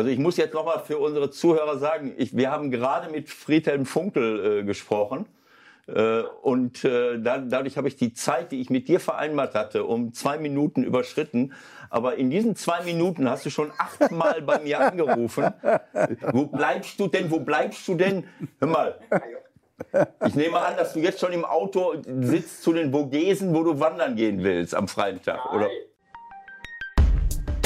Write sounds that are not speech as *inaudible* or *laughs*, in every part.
Also ich muss jetzt nochmal für unsere Zuhörer sagen, ich, wir haben gerade mit Friedhelm Funkel äh, gesprochen. Äh, und äh, da, dadurch habe ich die Zeit, die ich mit dir vereinbart hatte, um zwei Minuten überschritten. Aber in diesen zwei Minuten hast du schon achtmal bei mir *laughs* angerufen. Wo bleibst du denn? Wo bleibst du denn? Hör mal. Ich nehme an, dass du jetzt schon im Auto sitzt zu den Vogesen, wo du wandern gehen willst am freien Tag, oder?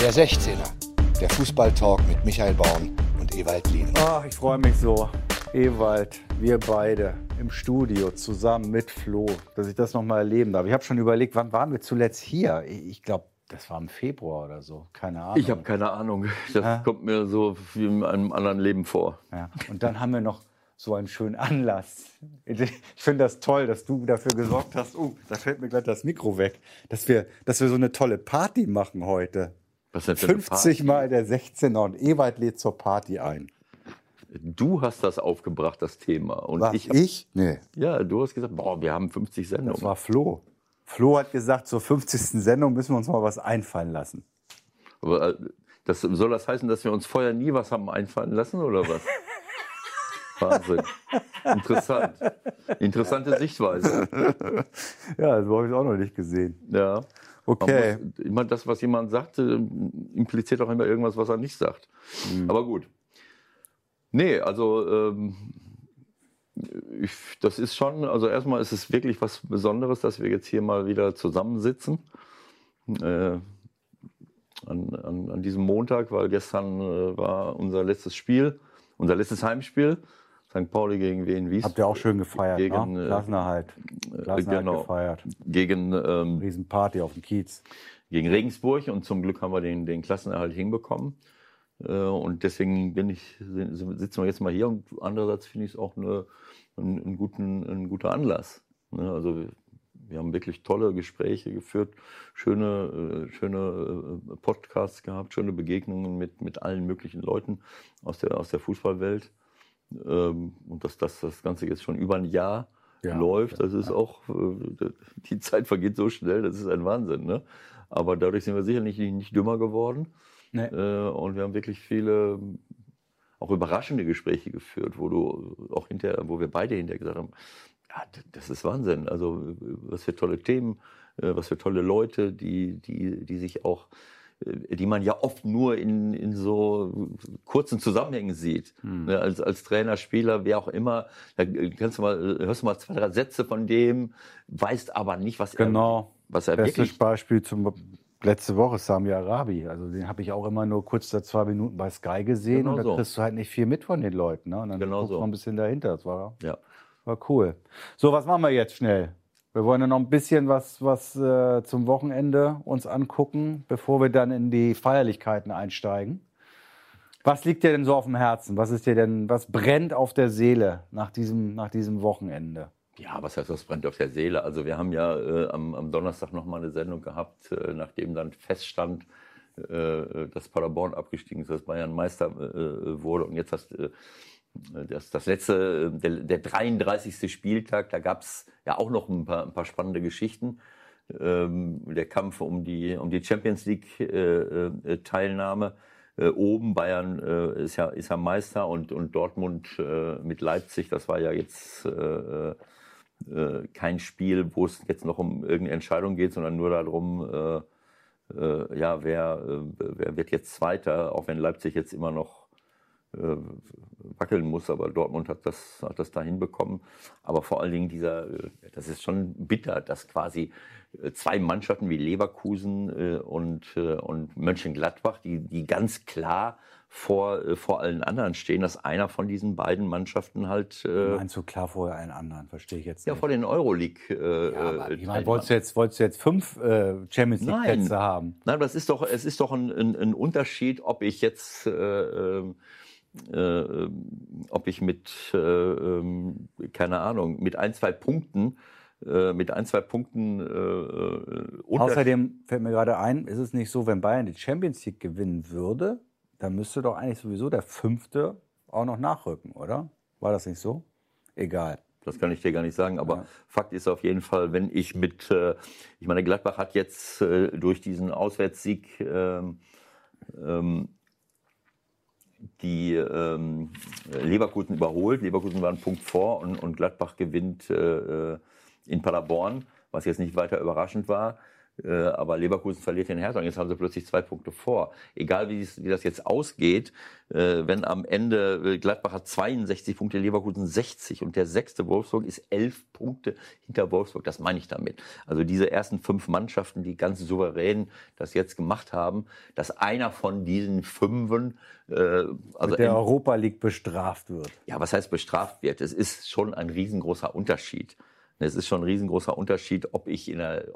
Der 16er, der Fußballtalk mit Michael Baum und Ewald Lien. Ach, ich freue mich so. Ewald, wir beide im Studio zusammen mit Flo, dass ich das nochmal erleben darf. Ich habe schon überlegt, wann waren wir zuletzt hier? Ich glaube, das war im Februar oder so. Keine Ahnung. Ich habe keine Ahnung. Das ja. kommt mir so wie in einem anderen Leben vor. Ja. Und dann haben wir noch so einen schönen Anlass. Ich finde das toll, dass du dafür gesorgt hast. Oh, da fällt mir gleich das Mikro weg. Dass wir, dass wir so eine tolle Party machen heute. Was denn für 50 Mal der 16er und Ewald lädt zur Party ein. Du hast das aufgebracht, das Thema. Und Was, ich, ich? Nee. Ja, du hast gesagt, boah, wir haben 50 Sendungen. Das war Flo. Flo hat gesagt, zur 50. Sendung müssen wir uns mal was einfallen lassen. Aber äh, das, soll das heißen, dass wir uns vorher nie was haben einfallen lassen oder was? *laughs* Wahnsinn. Interessant. Interessante Sichtweise. *laughs* Ja, so habe ich auch noch nicht gesehen. Ja. Okay. Muss, meine, das, was jemand sagt, impliziert auch immer irgendwas, was er nicht sagt. Mhm. Aber gut. Nee, also ähm, ich, das ist schon, also erstmal ist es wirklich was Besonderes, dass wir jetzt hier mal wieder zusammensitzen. Äh, an, an, an, diesem Montag, weil gestern äh, war unser letztes Spiel, unser letztes Heimspiel. St. Pauli gegen Wien Wies. Habt ihr auch schön gefeiert, gegen, ne? Klassenerhalt. Klassenerhalt genau, gefeiert. Gegen ähm, Riesenparty auf dem Kiez. Gegen Regensburg und zum Glück haben wir den, den Klassenerhalt hinbekommen. Äh, und deswegen bin ich, sitzen wir jetzt mal hier und andererseits finde ich es auch eine, einen, einen, guten, ein guter Anlass. Ne? Also wir, haben wirklich tolle Gespräche geführt, schöne, äh, schöne äh, Podcasts gehabt, schöne Begegnungen mit, mit allen möglichen Leuten aus der, aus der Fußballwelt. Ähm, und dass, dass das Ganze jetzt schon über ein Jahr ja, läuft, das ist ja. auch, die Zeit vergeht so schnell, das ist ein Wahnsinn. Ne? Aber dadurch sind wir sicherlich nicht, nicht dümmer geworden. Nee. Äh, und wir haben wirklich viele auch überraschende Gespräche geführt, wo du auch hinterher, wo wir beide hinterher gesagt haben, ja, das ist Wahnsinn. Also was für tolle Themen, äh, was für tolle Leute, die, die, die sich auch, äh, die man ja oft nur in, in so kurzen Zusammenhängen sieht. Hm. Ne, als, als Trainer, Spieler, wer auch immer, da kannst du mal, hörst du mal zwei, drei Sätze von dem, weißt aber nicht, was genau. er, was er Bestes wirklich... Beispiel zum letzte Woche Sami Arabi. Also den habe ich auch immer nur kurz da zwei Minuten bei Sky gesehen genau und da so. kriegst du halt nicht viel mit von den Leuten. Ne? Und dann genau guckst so. du ein bisschen dahinter. Das war, ja. war cool. So, was machen wir jetzt schnell? Wir wollen ja noch ein bisschen was, was äh, zum Wochenende uns angucken, bevor wir dann in die Feierlichkeiten einsteigen. Was liegt dir denn so auf dem Herzen? Was ist dir denn, was brennt auf der Seele nach diesem, nach diesem Wochenende? Ja, was heißt, das brennt auf der Seele? Also wir haben ja äh, am, am, Donnerstag noch mal eine Sendung gehabt, äh, nachdem dann feststand, äh, dass Paderborn abgestiegen ist, dass Bayern Meister äh, wurde. Und jetzt äh, das, das letzte, der, der 33. Spieltag, da gab es ja auch noch ein paar, ein paar spannende Geschichten. Ähm, der Kampf um die, um die Champions League-Teilnahme. Äh, oben. Bayern äh, ist, ja, ist ja Meister und, und Dortmund äh, mit Leipzig, das war ja jetzt äh, kein Spiel, wo es jetzt noch um irgendeine Entscheidung geht, sondern nur darum, äh, äh, ja, wer, äh, wer wird jetzt Zweiter, auch wenn Leipzig jetzt immer noch äh, wackeln muss, aber Dortmund hat das, hat das da hinbekommen. Aber vor allen Dingen dieser, äh, das ist schon bitter, dass quasi zwei Mannschaften wie Leverkusen und, und Mönchengladbach, die, die ganz klar vor, äh, vor allen anderen stehen, dass einer von diesen beiden Mannschaften halt. Äh, Meinst du klar vor allen anderen? Verstehe ich jetzt nicht. Ja, vor den Euroleague. Äh, ja, aber, ich meine, wolltest, du jetzt, wolltest du jetzt fünf äh, Champions League Plätze haben? Nein, das ist doch, es ist doch ein, ein, ein Unterschied, ob ich jetzt. Äh, äh, ob ich mit, äh, ähm, keine Ahnung, mit ein, zwei Punkten äh, mit ein, zwei Punkten. Äh, Außerdem fällt mir gerade ein, ist es nicht so, wenn Bayern die Champions League gewinnen würde, dann müsste doch eigentlich sowieso der Fünfte auch noch nachrücken, oder? War das nicht so? Egal. Das kann ich dir gar nicht sagen, aber ja. Fakt ist auf jeden Fall, wenn ich mit, äh, ich meine, Gladbach hat jetzt äh, durch diesen Auswärtssieg ähm, ähm, die ähm, Leverkusen überholt. Leverkusen war einen Punkt vor und, und Gladbach gewinnt äh, in Paderborn, was jetzt nicht weiter überraschend war. Äh, aber Leverkusen verliert den Hertha und jetzt haben sie plötzlich zwei Punkte vor. Egal wie, wie das jetzt ausgeht, äh, wenn am Ende äh, Gladbach hat 62 Punkte, Leverkusen 60 und der sechste Wolfsburg ist elf Punkte hinter Wolfsburg. Das meine ich damit. Also diese ersten fünf Mannschaften, die ganz souverän das jetzt gemacht haben, dass einer von diesen fünfen äh, also Mit der Europa League bestraft wird. Ja, was heißt bestraft wird? Es ist schon ein riesengroßer Unterschied. Es ist schon ein riesengroßer Unterschied, ob ich in der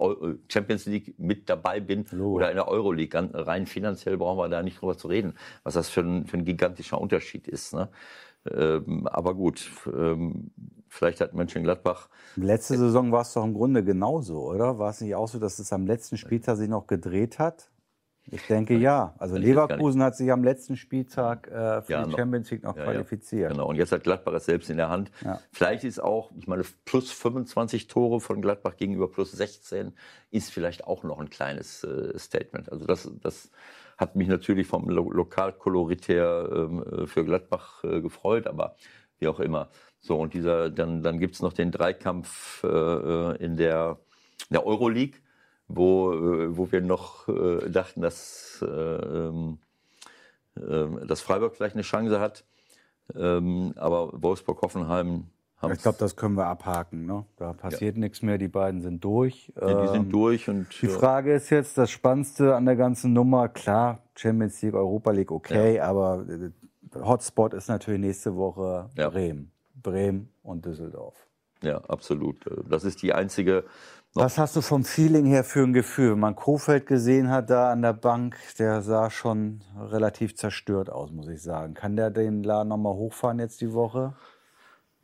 Champions League mit dabei bin Hallo. oder in der Euroleague. Rein finanziell brauchen wir da nicht drüber zu reden, was das für ein, für ein gigantischer Unterschied ist. Ne? Ähm, aber gut, ähm, vielleicht hat Mönchengladbach. Letzte Saison war es doch im Grunde genauso, oder? War es nicht auch so, dass es am letzten Spieltag sich noch gedreht hat? Ich denke ja. Also Leverkusen hat sich am letzten Spieltag äh, für ja, die Champions League noch ja, qualifiziert. Ja. Genau. Und jetzt hat Gladbach es selbst in der Hand. Vielleicht ist auch, ich meine, plus 25 Tore von Gladbach gegenüber plus 16 ist vielleicht auch noch ein kleines äh, Statement. Also das, das hat mich natürlich vom Lo Lokalkolorit her ähm, für Gladbach äh, gefreut, aber wie auch immer. So, und dieser, dann, dann gibt's noch den Dreikampf äh, äh in der, in der Euroleague wo, äh, wo wir noch äh, dachten, dass, äh, ähm, äh, dass Freiburg vielleicht eine Chance hat. Ähm, aber Wolfsburg-Hoffenheim haben Ich glaube, das können wir abhaken. Ne? Da passiert ja. nichts mehr. Die beiden sind durch. Ja, die sind ähm, durch. Und, die Frage ist jetzt, das Spannendste an der ganzen Nummer, klar, Champions League, Europa League, okay, ja. aber Hotspot ist natürlich nächste Woche Bremen. Bremen und Düsseldorf. Ja, absolut. Das ist die einzige was hast du vom Feeling her für ein Gefühl? Wenn man Kofeld gesehen hat da an der Bank, der sah schon relativ zerstört aus, muss ich sagen. Kann der den Laden nochmal hochfahren jetzt die Woche?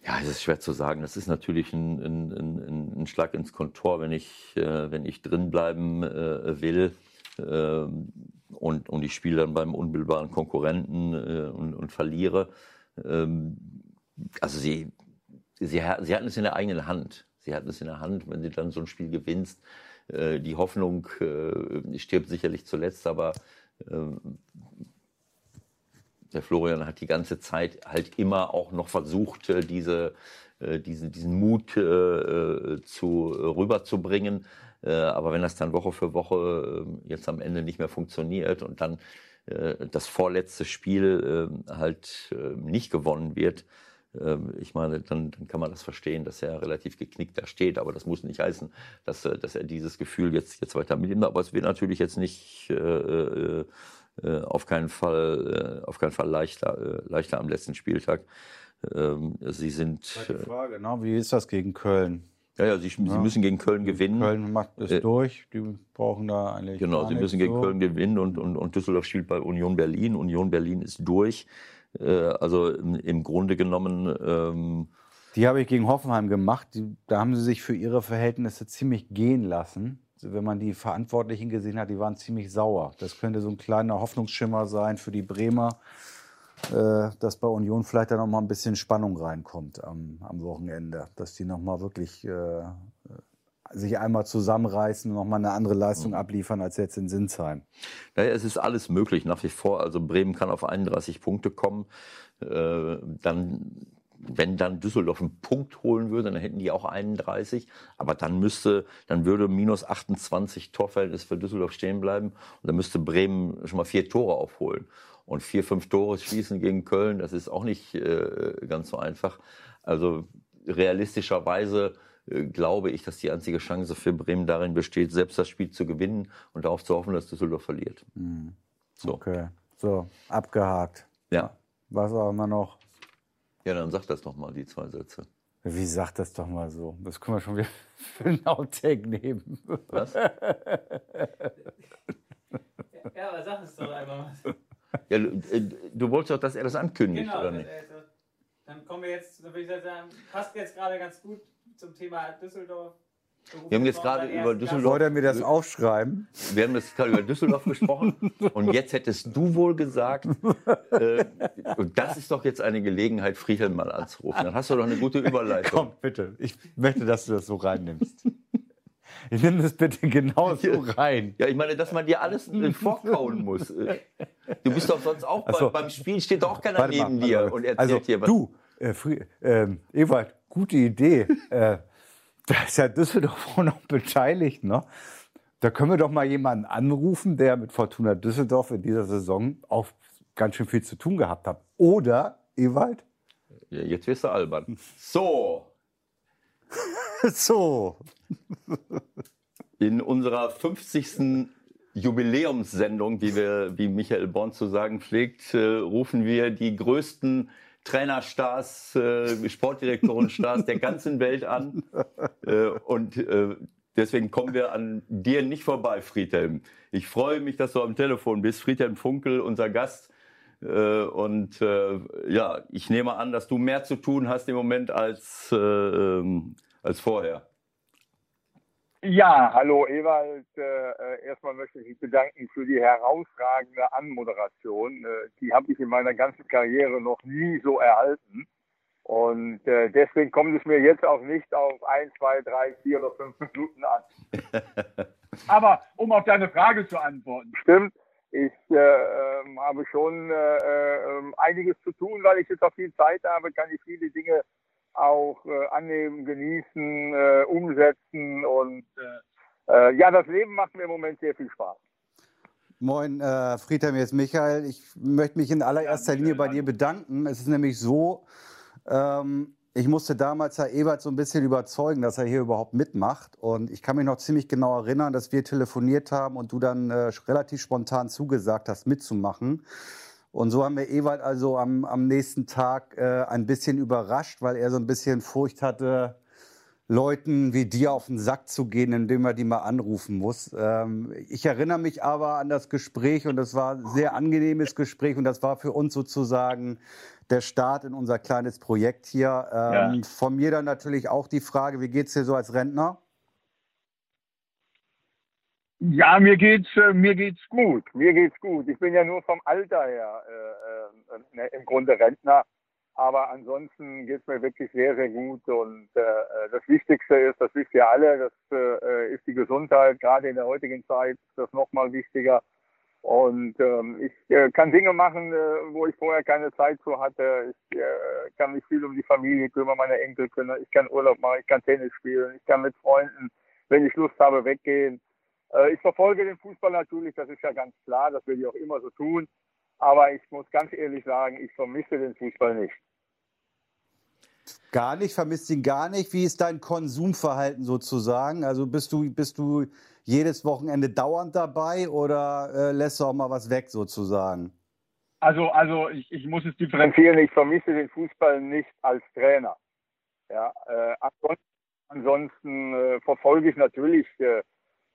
Ja, es ist schwer zu sagen. Das ist natürlich ein, ein, ein, ein Schlag ins Kontor, wenn ich, äh, wenn ich drin bleiben äh, will. Äh, und, und ich spiele dann beim unmittelbaren Konkurrenten äh, und, und verliere. Ähm, also sie, sie, sie hatten es in der eigenen Hand. Sie hatten es in der Hand, wenn sie dann so ein Spiel gewinnst. Äh, die Hoffnung äh, stirbt sicherlich zuletzt, aber ähm, der Florian hat die ganze Zeit halt immer auch noch versucht, äh, diese, diesen, diesen Mut zu, rüberzubringen. aber wenn das dann Woche für Woche jetzt am Ende nicht mehr funktioniert und dann das vorletzte Spiel halt nicht gewonnen wird, ich meine, dann, dann, kann man das verstehen, dass er relativ geknickt da steht. Aber das muss nicht heißen, dass, äh, dass er dieses Gefühl jetzt, jetzt weiter mitnimmt. Aber es wird natürlich jetzt nicht äh, äh, äh auf keinen Fall, äh, auf keinen Fall leichter, äh, leichter am letzten Spieltag. Ähm, sie sind. Die Frage, ne? wie ist das gegen Köln? Ja, ja, sie, ja. sie müssen gegen Köln gewinnen. Köln macht es durch, die brauchen da eigentlich. Genau, sie müssen gegen so. Köln gewinnen und, und, und Düsseldorf spielt bei Union Berlin. Union Berlin ist durch. Äh, also im, Grunde genommen. Ähm, die habe ich gegen Hoffenheim gemacht. Die, da haben sie sich für ihre Verhältnisse ziemlich gehen lassen. Wenn man die Verantwortlichen gesehen hat, die waren ziemlich sauer. Das könnte so ein kleiner Hoffnungsschimmer sein für die Bremer, äh, dass bei Union vielleicht da noch mal ein bisschen Spannung reinkommt am, am Wochenende, dass die noch mal wirklich äh, sich einmal zusammenreißen und nochmal eine andere Leistung mhm. abliefern als jetzt in Sinsheim. Naja, es ist alles möglich nach wie vor. Also Bremen kann auf 31 Punkte kommen. Äh, dann wenn dann Düsseldorf einen Punkt holen würde, dann hätten die auch 31. Aber dann müsste, dann würde minus 28 Torverhältnis für Düsseldorf stehen bleiben. Und dann müsste Bremen schon mal vier Tore aufholen. Und vier, fünf Tore schießen gegen Köln, das ist auch nicht äh, ganz so einfach. Also realistischerweise glaube ich, dass die einzige Chance für Bremen darin besteht, selbst das Spiel zu gewinnen und darauf zu hoffen, dass Düsseldorf verliert. Mhm. So. Okay, so, abgehakt. Ja. Was auch immer noch? Ja, dann sag das doch mal, die zwei Sätze. Wie sagt das doch mal so? Das können wir schon wieder *laughs* für einen Outtake nehmen. Was? *laughs* ja, aber sag es doch einmal mal. Ja, du, äh, du wolltest doch, dass er das ankündigt, genau, oder nicht? Also, dann kommen wir jetzt, dann würde ich sagen, passt jetzt gerade ganz gut zum Thema Düsseldorf. Wir haben jetzt gerade über Düsseldorf. Wollte er mir das aufschreiben? Wir haben jetzt gerade über Düsseldorf gesprochen. *laughs* Und jetzt hättest du wohl gesagt, äh, und das ist doch jetzt eine Gelegenheit, Friedhelm mal anzurufen. Dann hast du doch eine gute Überleitung. Komm, bitte. Ich möchte, dass du das so reinnimmst. Ich nehme das bitte genau so rein. Ja, ich meine, dass man dir alles äh, vorkauen muss. Äh, Du bist doch sonst auch so. beim, beim Spiel steht doch auch keiner neben dir mal. und erzählt also, dir was. Du, äh, Fri- ähm, Ewald, gute Idee. *laughs* äh, da ist ja Düsseldorf auch noch beteiligt. Ne? Da können wir doch mal jemanden anrufen, der mit Fortuna Düsseldorf in dieser Saison auch ganz schön viel zu tun gehabt hat. Oder, Ewald? Ja, jetzt wirst du albern. *laughs* So, *laughs* so. in unserer 50. Jubiläumssendung, die wir, wie Michael Born zu sagen pflegt, äh, rufen wir die größten Trainerstars, äh, Sportdirektorenstars der ganzen Welt an. *laughs* Äh, und äh, deswegen kommen wir an dir nicht vorbei, Friedhelm. Ich freue mich, dass du am Telefon bist. Friedhelm Funkel, unser Gast. Und ja, ich nehme an, dass du mehr zu tun hast im Moment als, äh, ähm, als vorher. Ja, hallo Ewald. Äh, äh, erstmal möchte ich mich bedanken für die herausragende Anmoderation. Äh, die habe ich in meiner ganzen Karriere noch nie so erhalten. Und äh, deswegen kommt es mir jetzt auch nicht auf ein, zwei, drei, vier oder fünf Minuten an. *laughs* Aber um auf deine Frage zu antworten. Stimmt, ich äh, ähm, habe schon äh, äh, einiges zu tun, weil ich jetzt auch viel Zeit habe, kann ich viele Dinge auch äh, annehmen, genießen, äh, umsetzen und äh, äh, ja, das Leben macht mir im Moment sehr viel Spaß. Moin, äh, Friedhelm, hier ist Michael. Ich möchte mich in allererster Linie bei dir bedanken. Es ist nämlich so, ähm, ich musste damals Herr Ebert so ein bisschen überzeugen, dass er hier überhaupt mitmacht. Und ich kann mich noch ziemlich genau erinnern, dass wir telefoniert haben und du dann äh, relativ spontan zugesagt hast, mitzumachen. Und so haben wir Ewald also am, am nächsten Tag äh, ein bisschen überrascht, weil er so ein bisschen Furcht hatte, Leuten wie dir auf den Sack zu gehen, indem er die mal anrufen muss. Ähm, ich erinnere mich aber an das Gespräch und das war ein sehr angenehmes Gespräch und das war für uns sozusagen der Start in unser kleines Projekt hier. Ähm, Von mir dann natürlich auch die Frage, wie geht's dir so als Rentner? Ja, mir geht's, äh, mir geht's gut. Mir geht's gut. Ich bin ja nur vom Alter her äh, äh, im Grunde Rentner. Aber ansonsten geht's mir wirklich sehr, sehr gut. Und äh, äh, das Wichtigste ist, das wisst ihr alle, das äh, ist die Gesundheit. Gerade in der heutigen Zeit ist das nochmal wichtiger. Und ähm, ich äh, kann Dinge machen, äh, wo ich vorher keine Zeit zu hatte. Ich äh, kann mich viel um die Familie kümmern, meine Enkel kümmern. Ich kann Urlaub machen, ich kann Tennis spielen, ich kann mit Freunden, wenn ich Lust habe, weggehen. Äh, ich verfolge den Fußball natürlich, das ist ja ganz klar, das will ich auch immer so tun. Aber ich muss ganz ehrlich sagen, ich vermisse den Fußball nicht. Gar nicht, vermisst ihn gar nicht. Wie ist dein Konsumverhalten sozusagen? Also bist du, bist du jedes Wochenende dauernd dabei oder äh, lässt du auch mal was weg sozusagen? Also, also ich, ich muss es differenzieren. Ich vermisse den Fußball nicht als Trainer. Ja, äh, ansonsten, ansonsten äh, verfolge ich natürlich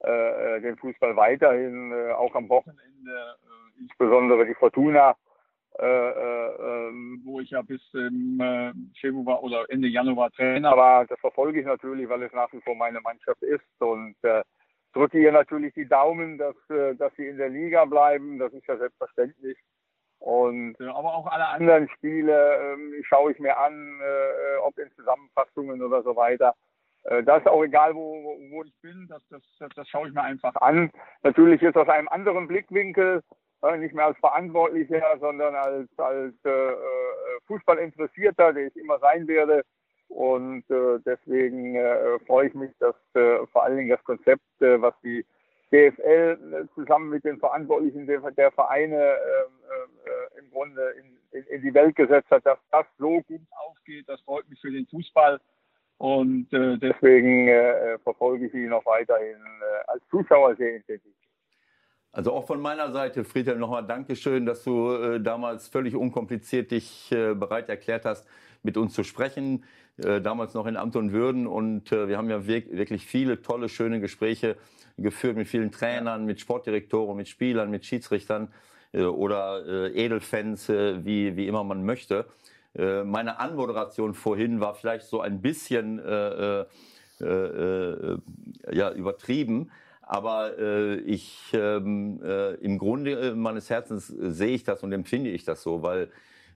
äh, äh, den Fußball weiterhin, äh, auch am Wochenende, äh, insbesondere die Fortuna, äh, äh, ähm, wo ich ja bis im äh, Februar oder Ende Januar Trainer war. Das verfolge ich natürlich, weil es nach wie vor meine Mannschaft ist und äh, drücke ihr natürlich die Daumen, dass, äh, dass sie in der Liga bleiben. Das ist ja selbstverständlich. Und äh, aber auch alle anderen Spiele ähm, schaue ich mir an, äh, ob in Zusammenfassungen oder so weiter. Äh, das ist auch egal, wo, wo, ich bin, das, das, das, das schaue ich mir einfach an. Natürlich ist aus einem anderen Blickwinkel, äh, nicht mehr als Verantwortlicher, sondern als, als äh, äh, Fußballinteressierter, der ich immer sein werde. Und äh, deswegen äh, freue ich mich, dass äh, vor allen Dingen das Konzept, äh, was die DFL zusammen mit den Verantwortlichen der, der Vereine äh, äh, im Grunde in, in, in die Welt gesetzt hat, dass das so gut aufgeht. Das freut mich für den Fußball. Und äh, deswegen äh, verfolge ich ihn noch weiterhin äh, als Zuschauer sehr intensiv. Also auch von meiner Seite, Friedhelm, nochmal Dankeschön, dass du äh, damals völlig unkompliziert dich äh, bereit erklärt hast, mit uns zu sprechen. Äh, damals noch in Amt und Würden. Und äh, wir haben ja wirk wirklich viele tolle, schöne Gespräche geführt mit vielen Trainern, mit Sportdirektoren, mit Spielern, mit Schiedsrichtern äh, oder äh, Edelfans, äh, wie, wie immer man möchte. Äh, meine Anmoderation vorhin war vielleicht so ein bisschen äh, äh, äh, ja, übertrieben. Aber äh, ich ähm, äh, im Grunde meines Herzens sehe ich das und empfinde ich das so, weil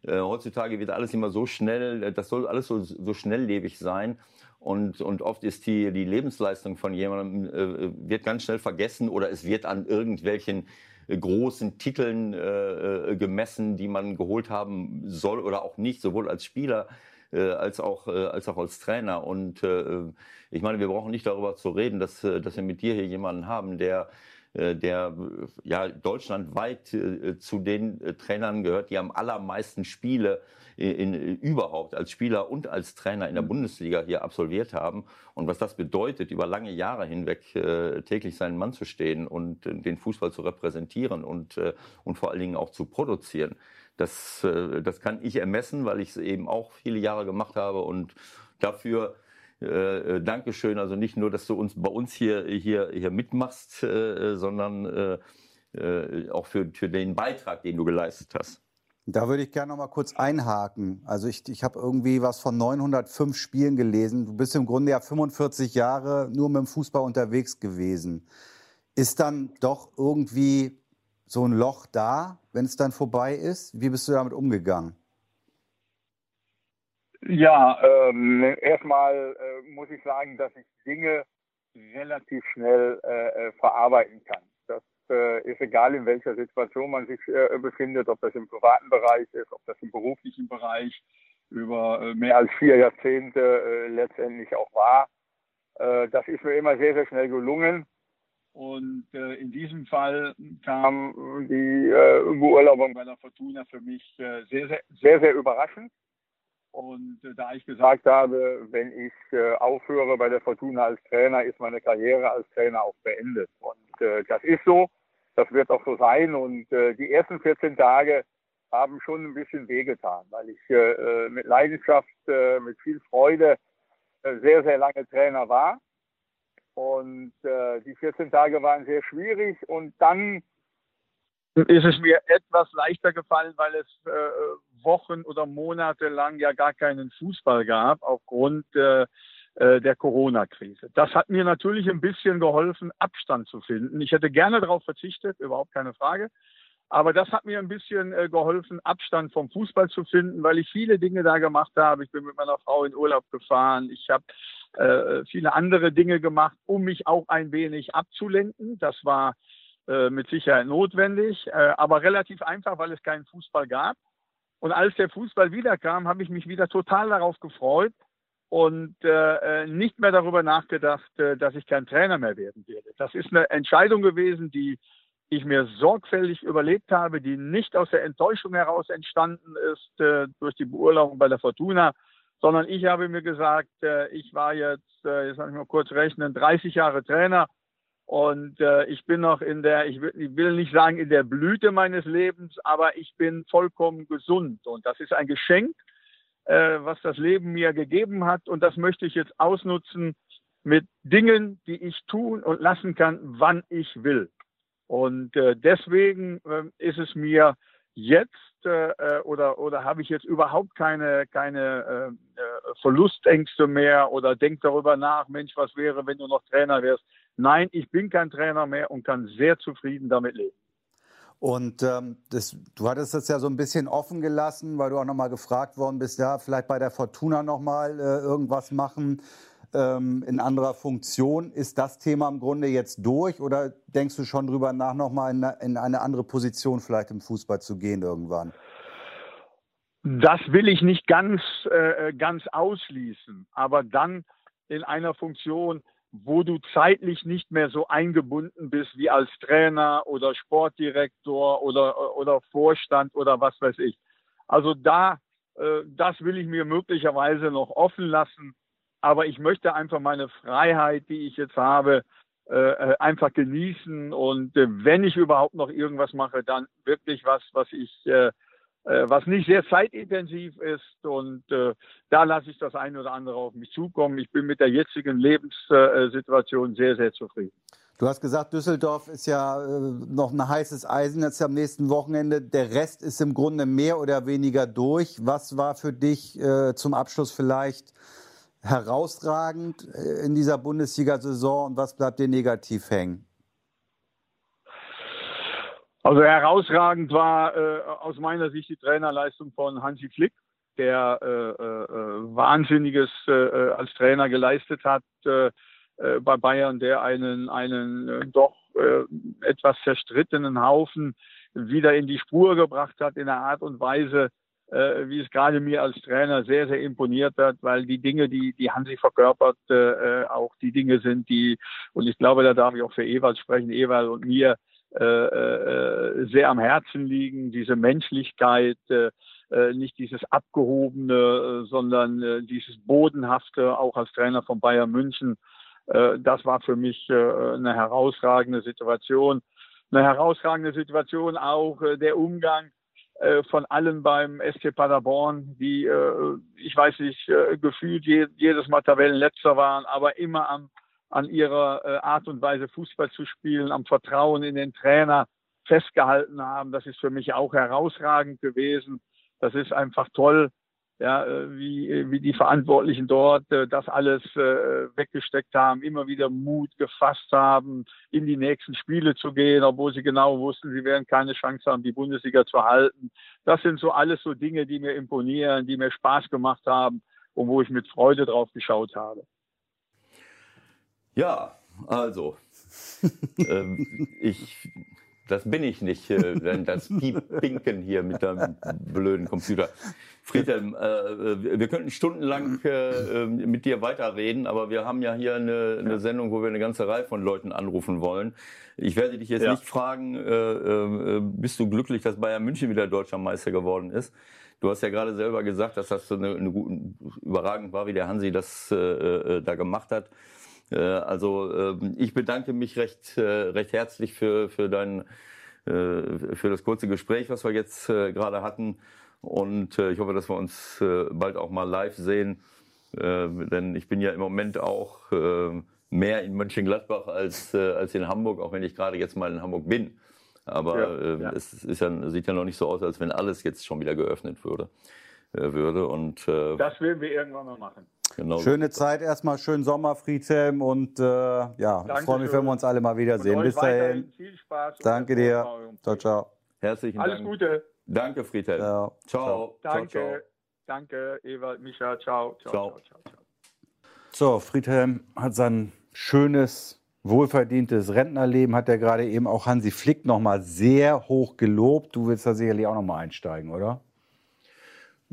äh, heutzutage wird alles immer so schnell, das soll alles so, so schnelllebig sein. Und, und oft ist die, die Lebensleistung von jemandem, äh, wird ganz schnell vergessen oder es wird an irgendwelchen großen Titeln äh, äh, gemessen, die man geholt haben soll oder auch nicht, sowohl als Spieler äh, als auch, äh, als auch als Trainer. Und äh, ich meine, wir brauchen nicht darüber zu reden, dass, dass wir mit dir hier jemanden haben, der der ja deutschlandweit zu den Trainern gehört, die am allermeisten Spiele in, in, überhaupt als Spieler und als Trainer in der Bundesliga hier absolviert haben und was das bedeutet, über lange Jahre hinweg äh, täglich seinen Mann zu stehen und äh, den Fußball zu repräsentieren und, äh, und vor allen Dingen auch zu produzieren. Das, äh, das kann ich ermessen, weil ich es eben auch viele Jahre gemacht habe und dafür äh, Dankeschön. Also nicht nur, dass du uns bei uns hier, hier, hier mitmachst, äh, sondern äh, äh, auch für, für den Beitrag, den du geleistet hast. Da würde ich gerne noch mal kurz einhaken. Also ich, ich habe irgendwie was von 905 Spielen gelesen. Du bist im Grunde ja 45 Jahre nur mit dem Fußball unterwegs gewesen. Ist dann doch irgendwie so ein Loch da, wenn es dann vorbei ist? Wie bist du damit umgegangen? Ja, ähm, erstmal äh, muss ich sagen, dass ich Dinge relativ schnell äh, äh verarbeiten kann. Das äh, ist egal, in welcher Situation man sich äh, befindet, ob das im privaten Bereich ist, ob das im beruflichen Bereich über äh, mehr als vier Jahrzehnte äh, letztendlich auch war. Äh, das ist mir immer sehr, sehr schnell gelungen. Und äh, in diesem Fall kam die äh, Beurlaubung bei der Fortuna für mich äh, sehr, sehr, sehr, sehr überraschend. Und äh, da ich gesagt habe, wenn ich äh, aufhöre bei der Fortuna als Trainer, ist meine Karriere als Trainer auch beendet. Und äh, das ist so, das wird auch so sein. Und äh, die ersten 14 Tage haben schon ein bisschen wehgetan, weil ich äh, äh, mit Leidenschaft, mit viel Freude sehr, sehr lange Trainer war. Und die 14 Tage waren sehr schwierig und dann ist es mir etwas leichter gefallen, weil es äh, Wochen oder Monate lang ja gar keinen Fußball gab aufgrund äh, äh, der Corona-Krise. Das hat mir natürlich ein bisschen geholfen, Abstand zu finden. Ich hätte gerne darauf verzichtet, überhaupt keine Frage. Aber das hat mir ein bisschen äh, geholfen, Abstand vom Fußball zu finden, weil ich viele Dinge da gemacht habe. Ich bin mit meiner Frau in Urlaub gefahren. Ich habe äh, viele andere Dinge gemacht, um mich auch ein wenig abzulenken. Das war äh, mit Sicherheit notwendig, äh, aber relativ einfach, weil es keinen Fußball gab. Und als der Fußball wiederkam, habe ich mich wieder total darauf gefreut und äh, nicht mehr darüber nachgedacht, äh, dass ich kein Trainer mehr werden werde. Das ist eine Entscheidung gewesen, die ich mir sorgfältig überlegt habe, die nicht aus der Enttäuschung heraus entstanden ist äh, durch die Beurlaubung bei der Fortuna, sondern ich habe mir gesagt, äh, ich war jetzt, äh, jetzt kann ich mal kurz rechnen, 30 Jahre Trainer und äh, ich bin noch in der, ich will, ich will nicht sagen in der Blüte meines Lebens, aber ich bin vollkommen gesund und das ist ein Geschenk, äh, was das Leben mir gegeben hat und das möchte ich jetzt ausnutzen mit Dingen, die ich tun und lassen kann, wann ich will. Und äh, deswegen äh, ist es mir jetzt äh, äh, oder, oder habe ich jetzt überhaupt keine, keine äh, äh, Verlustängste mehr oder denke darüber nach, Mensch, was wäre, wenn du noch Trainer wärst. Nein, ich bin kein Trainer mehr und kann sehr zufrieden damit leben. Und ähm, das, du hattest das ja so ein bisschen offen gelassen, weil du auch nochmal gefragt worden bist, ja, vielleicht bei der Fortuna nochmal äh, irgendwas machen ähm, in anderer Funktion. Ist das Thema im Grunde jetzt durch oder denkst du schon drüber nach, nochmal in, in eine andere Position vielleicht im Fußball zu gehen irgendwann? Das will ich nicht ganz, äh, ganz ausschließen, aber dann in einer Funktion, wo du zeitlich nicht mehr so eingebunden bist wie als Trainer oder Sportdirektor oder, oder Vorstand oder was weiß ich. Also da, äh, das will ich mir möglicherweise noch offen lassen. Aber ich möchte einfach meine Freiheit, die ich jetzt habe, äh, äh, einfach genießen. Und äh, wenn ich überhaupt noch irgendwas mache, dann wirklich was, was ich, äh, was nicht sehr zeitintensiv ist. Und äh, da lasse ich das eine oder andere auf mich zukommen. Ich bin mit der jetzigen Lebenssituation sehr, sehr zufrieden. Du hast gesagt, Düsseldorf ist ja noch ein heißes Eisen jetzt am nächsten Wochenende. Der Rest ist im Grunde mehr oder weniger durch. Was war für dich zum Abschluss vielleicht herausragend äh, in dieser Bundesliga-Saison und was bleibt dir negativ hängen? Also herausragend war äh, aus meiner Sicht die Trainerleistung von Hansi Flick. der äh, äh, Wahnsinniges äh, als Trainer geleistet hat äh, äh, bei Bayern, der einen, einen äh, doch äh, etwas zerstrittenen Haufen wieder in die Spur gebracht hat in einer Art und Weise, äh, wie es gerade mir als Trainer sehr, sehr imponiert hat, weil die Dinge, die, die Hansi verkörpert, äh, auch die Dinge sind, die, und ich glaube, da darf ich auch für Ewald sprechen, Ewald und mir, äh, äh, sehr am Herzen liegen, diese Menschlichkeit, äh, äh nicht dieses Abgehobene, äh, sondern äh, dieses Bodenhafte, auch als Trainer von Bayern München. Äh, das war für mich äh, eine herausragende Situation. Eine herausragende Situation auch äh, der Umgang äh, von allen beim SC Paderborn, die, äh, ich weiß nicht, äh, gefühlt je, jedes Mal Tabellenletzter waren, aber immer am, an ihrer Art und Weise Fußball zu spielen, am Vertrauen in den Trainer festgehalten haben. Das ist für mich auch herausragend gewesen. Das ist einfach toll ja, äh, wie, äh, wie die Verantwortlichen dort äh, das alles weggesteckt haben, immer wieder Mut gefasst haben, in die nächsten Spiele zu gehen, obwohl sie genau wussten, sie werden keine Chance haben, die Bundesliga zu halten. Das sind so alles so Dinge, die mir imponieren, die mir Spaß gemacht haben und wo ich mit Freude drauf geschaut habe. Ja, also, *laughs* ähm, ich das bin ich nicht, äh, das Pinken hier mit deinem blöden Computer. Friedhelm, äh, äh, wir könnten stundenlang äh, mit dir weiterreden, aber wir haben ja hier eine, eine, Sendung, wo wir eine ganze Reihe von Leuten anrufen wollen. Ich werde dich jetzt ja. nicht fragen, äh, äh, bist du glücklich, dass Bayern München wieder deutscher Meister geworden ist? Du hast ja gerade selber gesagt, dass das so eine, eine gute, überragend war, wie der Hansi das äh, da gemacht hat. Also ähm, ich bedanke mich recht, recht herzlich für, für, dein, für das kurze Gespräch, was wir jetzt gerade hatten. Und ich hoffe, dass wir uns bald auch mal live sehen. Denn ich bin ja im Moment auch mehr in Mönchengladbach als, als in Hamburg, auch wenn ich gerade jetzt mal in Hamburg bin. Aber ja, ja. es ist ja, sieht ja noch nicht so aus, als wenn alles jetzt schon wieder geöffnet würde. würde. Und, das werden wir irgendwann mal machen. Genau. Schöne Zeit erstmal, schönen Sommer, Friedhelm. Und äh, ja, Dankeschön. ich freue mich, wenn wir uns alle mal wiedersehen. Bis dahin. Viel Spaß. Danke dir. Ciao, ciao. Herzlichen Alles Dank. Alles Gute. Danke, Friedhelm. Ciao. Ciao. Danke. Ciao, ciao. Danke, Ewald, Micha. Ciao. Ciao. ciao. ciao, ciao. So, Friedhelm hat sein schönes, wohlverdientes Rentnerleben, hat er gerade eben auch Hansi Flick nochmal sehr hoch gelobt. Du willst da sicherlich auch nochmal einsteigen, oder?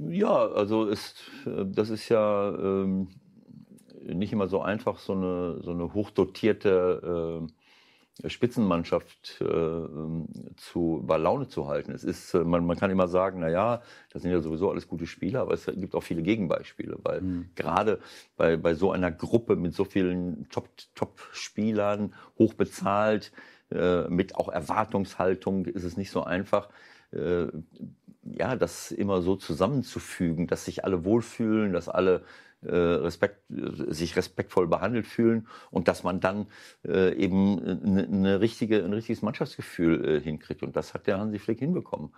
Ja, also ist, äh, das ist ja ähm, nicht immer so einfach, so eine, so eine hochdotierte äh, Spitzenmannschaft äh, ähm, zu, bei Laune zu halten. Es ist, äh, man, man kann immer sagen, na ja, das sind ja sowieso alles gute Spieler, aber es gibt auch viele Gegenbeispiele, weil mhm. gerade bei, bei so einer Gruppe mit so vielen Top-Spielern, Top hochbezahlt, äh, mit auch Erwartungshaltung, ist es nicht so einfach, äh, ja, das immer so zusammenzufügen, dass sich alle wohlfühlen, dass alle äh, Respekt, sich respektvoll behandelt fühlen und dass man dann äh, eben eine, eine richtige, ein richtiges Mannschaftsgefühl äh, hinkriegt. Und das hat der Hansi Flick hinbekommen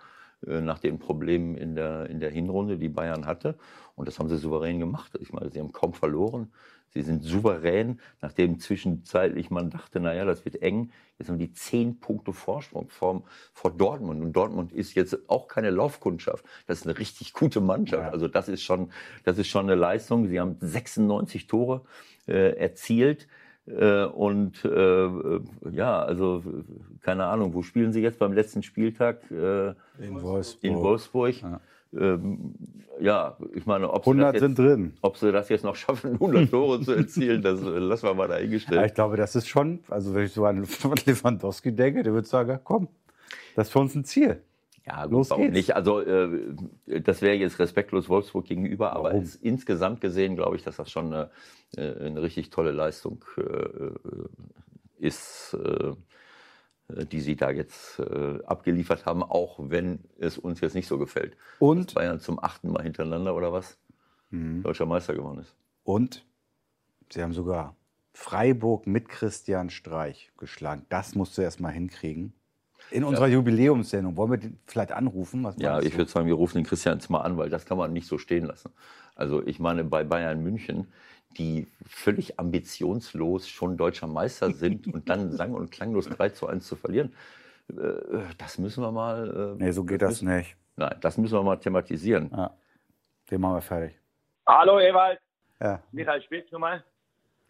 äh, nach den Problemen in der, in der Hinrunde, die Bayern hatte. Und das haben sie souverän gemacht. Ich meine, sie haben kaum verloren. Sie sind souverän, nachdem zwischenzeitlich man dachte, naja, das wird eng. Jetzt haben die zehn Punkte Vorsprung vor, vor Dortmund. Und Dortmund ist jetzt auch keine Laufkundschaft. Das ist eine richtig gute Mannschaft. Ja. Also das ist schon, das ist schon eine Leistung. Sie haben 96 Tore äh, erzielt. Äh, und äh, ja, also keine Ahnung, wo spielen Sie jetzt beim letzten Spieltag? Äh, in Wolfsburg. In Wolfsburg. Ja ähm, ja, ich meine, ob 100 jetzt, sind drin. Ob sie das jetzt noch schaffen, *laughs* 100 Tore zu erzielen, das äh, lassen wir mal dahingestellt. Ja, ich glaube, das ist schon, also wenn ich so an *laughs* Lewandowski denke, der würde sagen, komm, das ist für uns ein Ziel. Ja, Los warum geht's. nicht? Also äh, das wäre jetzt respektlos Wolfsburg gegenüber, warum? aber es, insgesamt gesehen glaube ich, dass das schon eine, äh, eine richtig tolle Leistung äh, ist. Äh, die sie da jetzt äh, abgeliefert haben, auch wenn es uns jetzt nicht so gefällt. Und Dass Bayern zum achten Mal hintereinander oder was mhm. deutscher Meister geworden ist. Und sie haben sogar Freiburg mit Christian Streich geschlagen. Das musst du erst mal hinkriegen. In unserer ja. Jubiläumssendung. Wollen wir den vielleicht anrufen? ja, ich würde sagen, wir rufen den Christian jetzt mal an, weil das kann man nicht so stehen lassen. Also ich meine, bei Bayern München, die völlig ambitionslos schon deutscher Meister sind *laughs* und dann sang- und klanglos 3 zu 1 zu verlieren, äh, das müssen wir mal. Äh, nee, so geht das, das nicht. Nein, das müssen wir mal thematisieren. Ja. Den machen wir fertig. Hallo Ewald, Ja. Michael Spitz nochmal.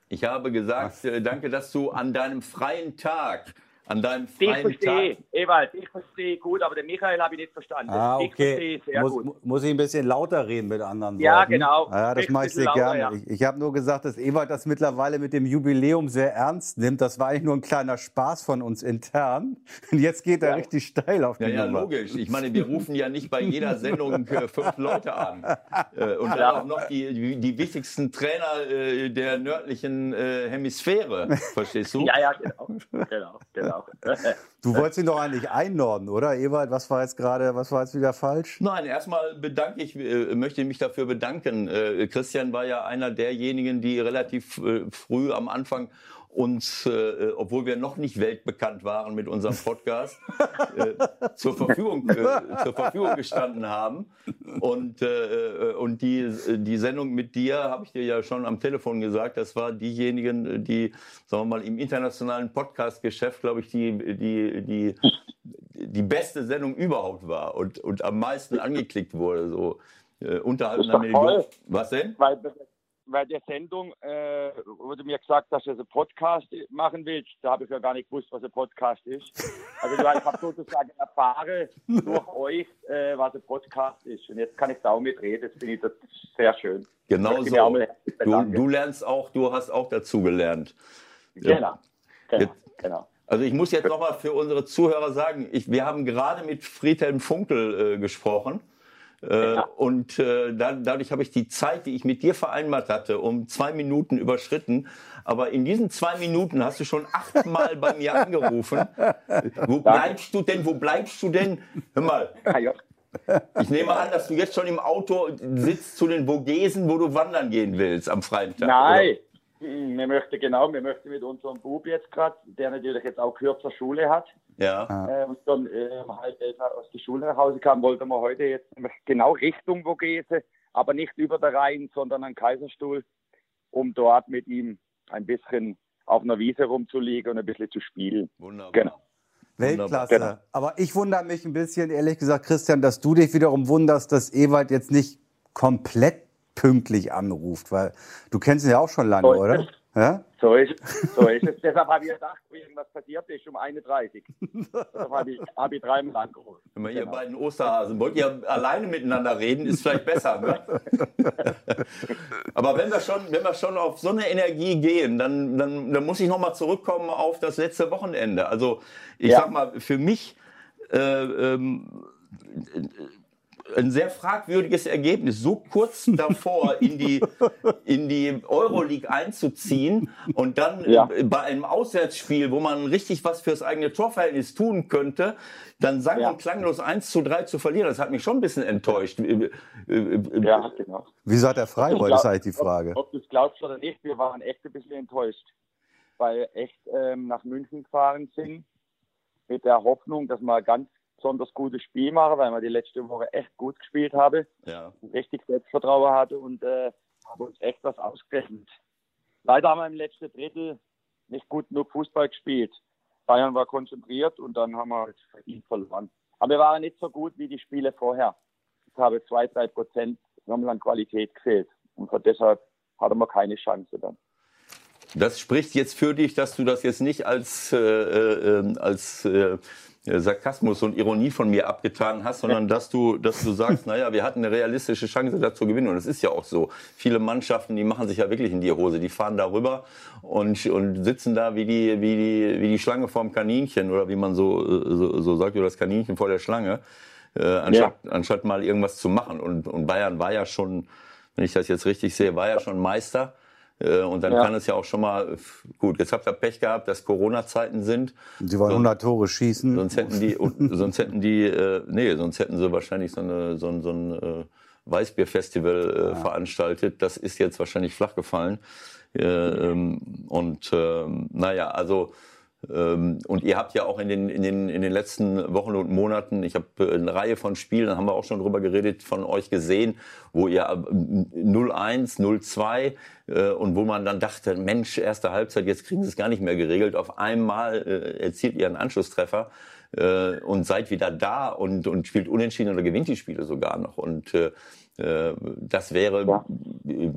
Ich habe gesagt, äh, danke, dass du an deinem freien Tag, an deinem Ich freien verstehe, Tag. Ewald, ich verstehe gut, aber den Michael habe ich nicht verstanden. Ah, Ich verstehe okay. sehr Muss, muss ich ein bisschen lauter reden mit anderen Ja, Worten? genau. Ja, das mache ich sehr lauter, gerne. ja. Ich, ich habe nur gesagt, dass Ewald das mittlerweile mit dem Jubiläum sehr ernst nimmt. Das war eigentlich nur ein kleiner Spaß von uns intern. Und jetzt geht er Ja. richtig steil auf die Ja, ja, logisch. Ich meine, wir rufen ja nicht bei jeder *laughs* Sendung äh, fünf Leute an. Äh, und dann auch noch die, die, wichtigsten Trainer äh, der nördlichen Hemisphäre. Verstehst du? Ja, ja, genau. genau, genau. *laughs* Du wolltest ihn doch eigentlich einnorden, oder? Ewald, was war jetzt gerade, was war jetzt wieder falsch? Nein, erstmal bedanke ich, äh, möchte mich dafür bedanken. Äh, Christian war ja einer derjenigen, die relativ äh, früh am Anfang uns, äh, obwohl wir noch nicht weltbekannt waren mit unserem Podcast, *laughs* äh, zur, Verfügung, äh, zur Verfügung gestanden haben. Und, äh, und die, die Sendung mit dir, habe ich dir ja schon am Telefon gesagt, das war diejenigen, die, sagen wir mal, im internationalen Podcast-Geschäft, glaube ich, die, die, die, die beste Sendung überhaupt war und, und am meisten angeklickt wurde. So äh, unterhalb einer Million. toll. Was denn? Weil bei der Sendung äh, wurde mir gesagt, dass du einen Podcast machen willst. Da habe ich ja gar nicht gewusst, was ein Podcast ist. Also ich habe sozusagen erfahren durch *laughs* euch, äh, was ein Podcast ist. Und jetzt kann ich da auch mitreden. Das finde ich das sehr schön. Genau so. Du, du lernst auch, du hast auch dazu gelernt. Genau. Genau. Jetzt- genau. Also ich muss jetzt nochmal für unsere Zuhörer sagen, ich, wir haben gerade mit Friedhelm Funkel äh, gesprochen. Äh, Ja. Und äh, da, dadurch habe ich die Zeit, die ich mit dir vereinbart hatte, um zwei Minuten überschritten. Aber in diesen zwei Minuten hast du schon achtmal bei mir angerufen. *laughs* Wo bleibst du denn? Wo bleibst du denn? Hör mal, Ah, ich nehme an, dass du jetzt schon im Auto sitzt zu den Vogesen, wo du wandern gehen willst am freien Tag. Nein. Hm, Wir möchten genau, wir möchten mit unserem Bub jetzt gerade, der natürlich jetzt auch kürzer Schule hat? Ja. äh, und dann äh, halb elf aus der Schule nach Hause kam, wollten wir heute jetzt genau Richtung Vogese, aber nicht über der Rhein, sondern an Kaiserstuhl, um dort mit ihm ein bisschen auf einer Wiese rumzuliegen und ein bisschen zu spielen. Wunderbar. Genau. Weltklasse. Genau. Aber ich wundere mich ein bisschen, ehrlich gesagt, Christian, dass du dich wiederum wunderst, dass Ewald jetzt nicht komplett pünktlich anruft, weil du kennst ihn ja auch schon lange, So oder? Ja? So ist, so ist es. *laughs* Deshalb habe ich gedacht, wo irgendwas passiert ist um 31. Deshalb habe ich, habe ich dreimal angerufen. Wenn wir ihr Genau. beiden Osterhasen, wollt ihr alleine miteinander reden, ist vielleicht besser. Ne? *laughs* Aber wenn wir, schon, wenn wir schon auf so eine Energie gehen, dann, dann, dann muss ich nochmal zurückkommen auf das letzte Wochenende. Also ich Ja. sag mal, für mich äh, ähm, ein sehr fragwürdiges Ergebnis, so kurz *laughs* davor in die, in die Euroleague einzuziehen und dann Ja. äh, bei einem Auswärtsspiel, wo man richtig was fürs eigene Torverhältnis tun könnte, dann sang Ja. und klanglos 1 zu 3 zu verlieren. Das hat mich schon ein bisschen enttäuscht. Äh, äh, Ja, genau. Wieso hat er frei? Wollte ist eigentlich die Frage. Ob, ob du es glaubst oder nicht, wir waren echt ein bisschen enttäuscht, weil echt ähm, nach München gefahren sind mit der Hoffnung, dass wir ganz besonders gutes Spiel machen, weil wir die letzte Woche echt gut gespielt haben, Ja. richtig Selbstvertrauen hatte und äh, haben uns echt was ausgerechnet. Leider haben wir im letzten Drittel nicht gut genug Fußball gespielt. Bayern war konzentriert und dann haben wir halt verdient verloren. Aber wir waren nicht so gut wie die Spiele vorher. Es habe zwei, drei Prozent nochmal an Qualität gefehlt. Und von deshalb hatten wir keine Chance dann. Das spricht jetzt für dich, dass du das jetzt nicht als, äh, äh, als äh, Sarkasmus und Ironie von mir abgetan hast, sondern dass du, dass du sagst, *laughs* naja, wir hatten eine realistische Chance, da zu gewinnen. Und das ist ja auch so. Viele Mannschaften, die machen sich ja wirklich in die Hose. Die fahren da rüber und, und sitzen da wie die, wie, die, wie die Schlange vorm Kaninchen oder wie man so, äh, so, so sagt, oder das Kaninchen vor der Schlange, äh, anstatt, anstatt mal irgendwas zu machen. Und, und Bayern war ja schon, wenn ich das jetzt richtig sehe, war ja schon Meister. Äh, Und dann Ja. kann es ja auch schon mal, gut, jetzt habt ihr Pech gehabt, dass Corona-Zeiten sind. Sie wollen 100 Tore schießen. Sonst hätten die, *laughs* sonst hätten die, äh, nee, sonst hätten sie wahrscheinlich so, eine, so, ein- so ein äh, Weißbierfestival äh, veranstaltet. Das ist jetzt wahrscheinlich flach gefallen. Äh, ähm, und ähm, naja, also und ihr habt ja auch in den, in, den, in den letzten Wochen und Monaten, ich habe äh, eine Reihe von Spielen, da haben wir auch schon drüber geredet, von euch gesehen, wo ihr äh, 0-1, 0-2 äh, und wo man dann dachte, Mensch, erste Halbzeit, jetzt kriegen sie es gar nicht mehr geregelt. Auf einmal äh, erzielt ihr einen Anschlusstreffer. äh, und seid wieder da und, und spielt unentschieden oder gewinnt die Spiele sogar noch. Und äh, äh, das wäre ja.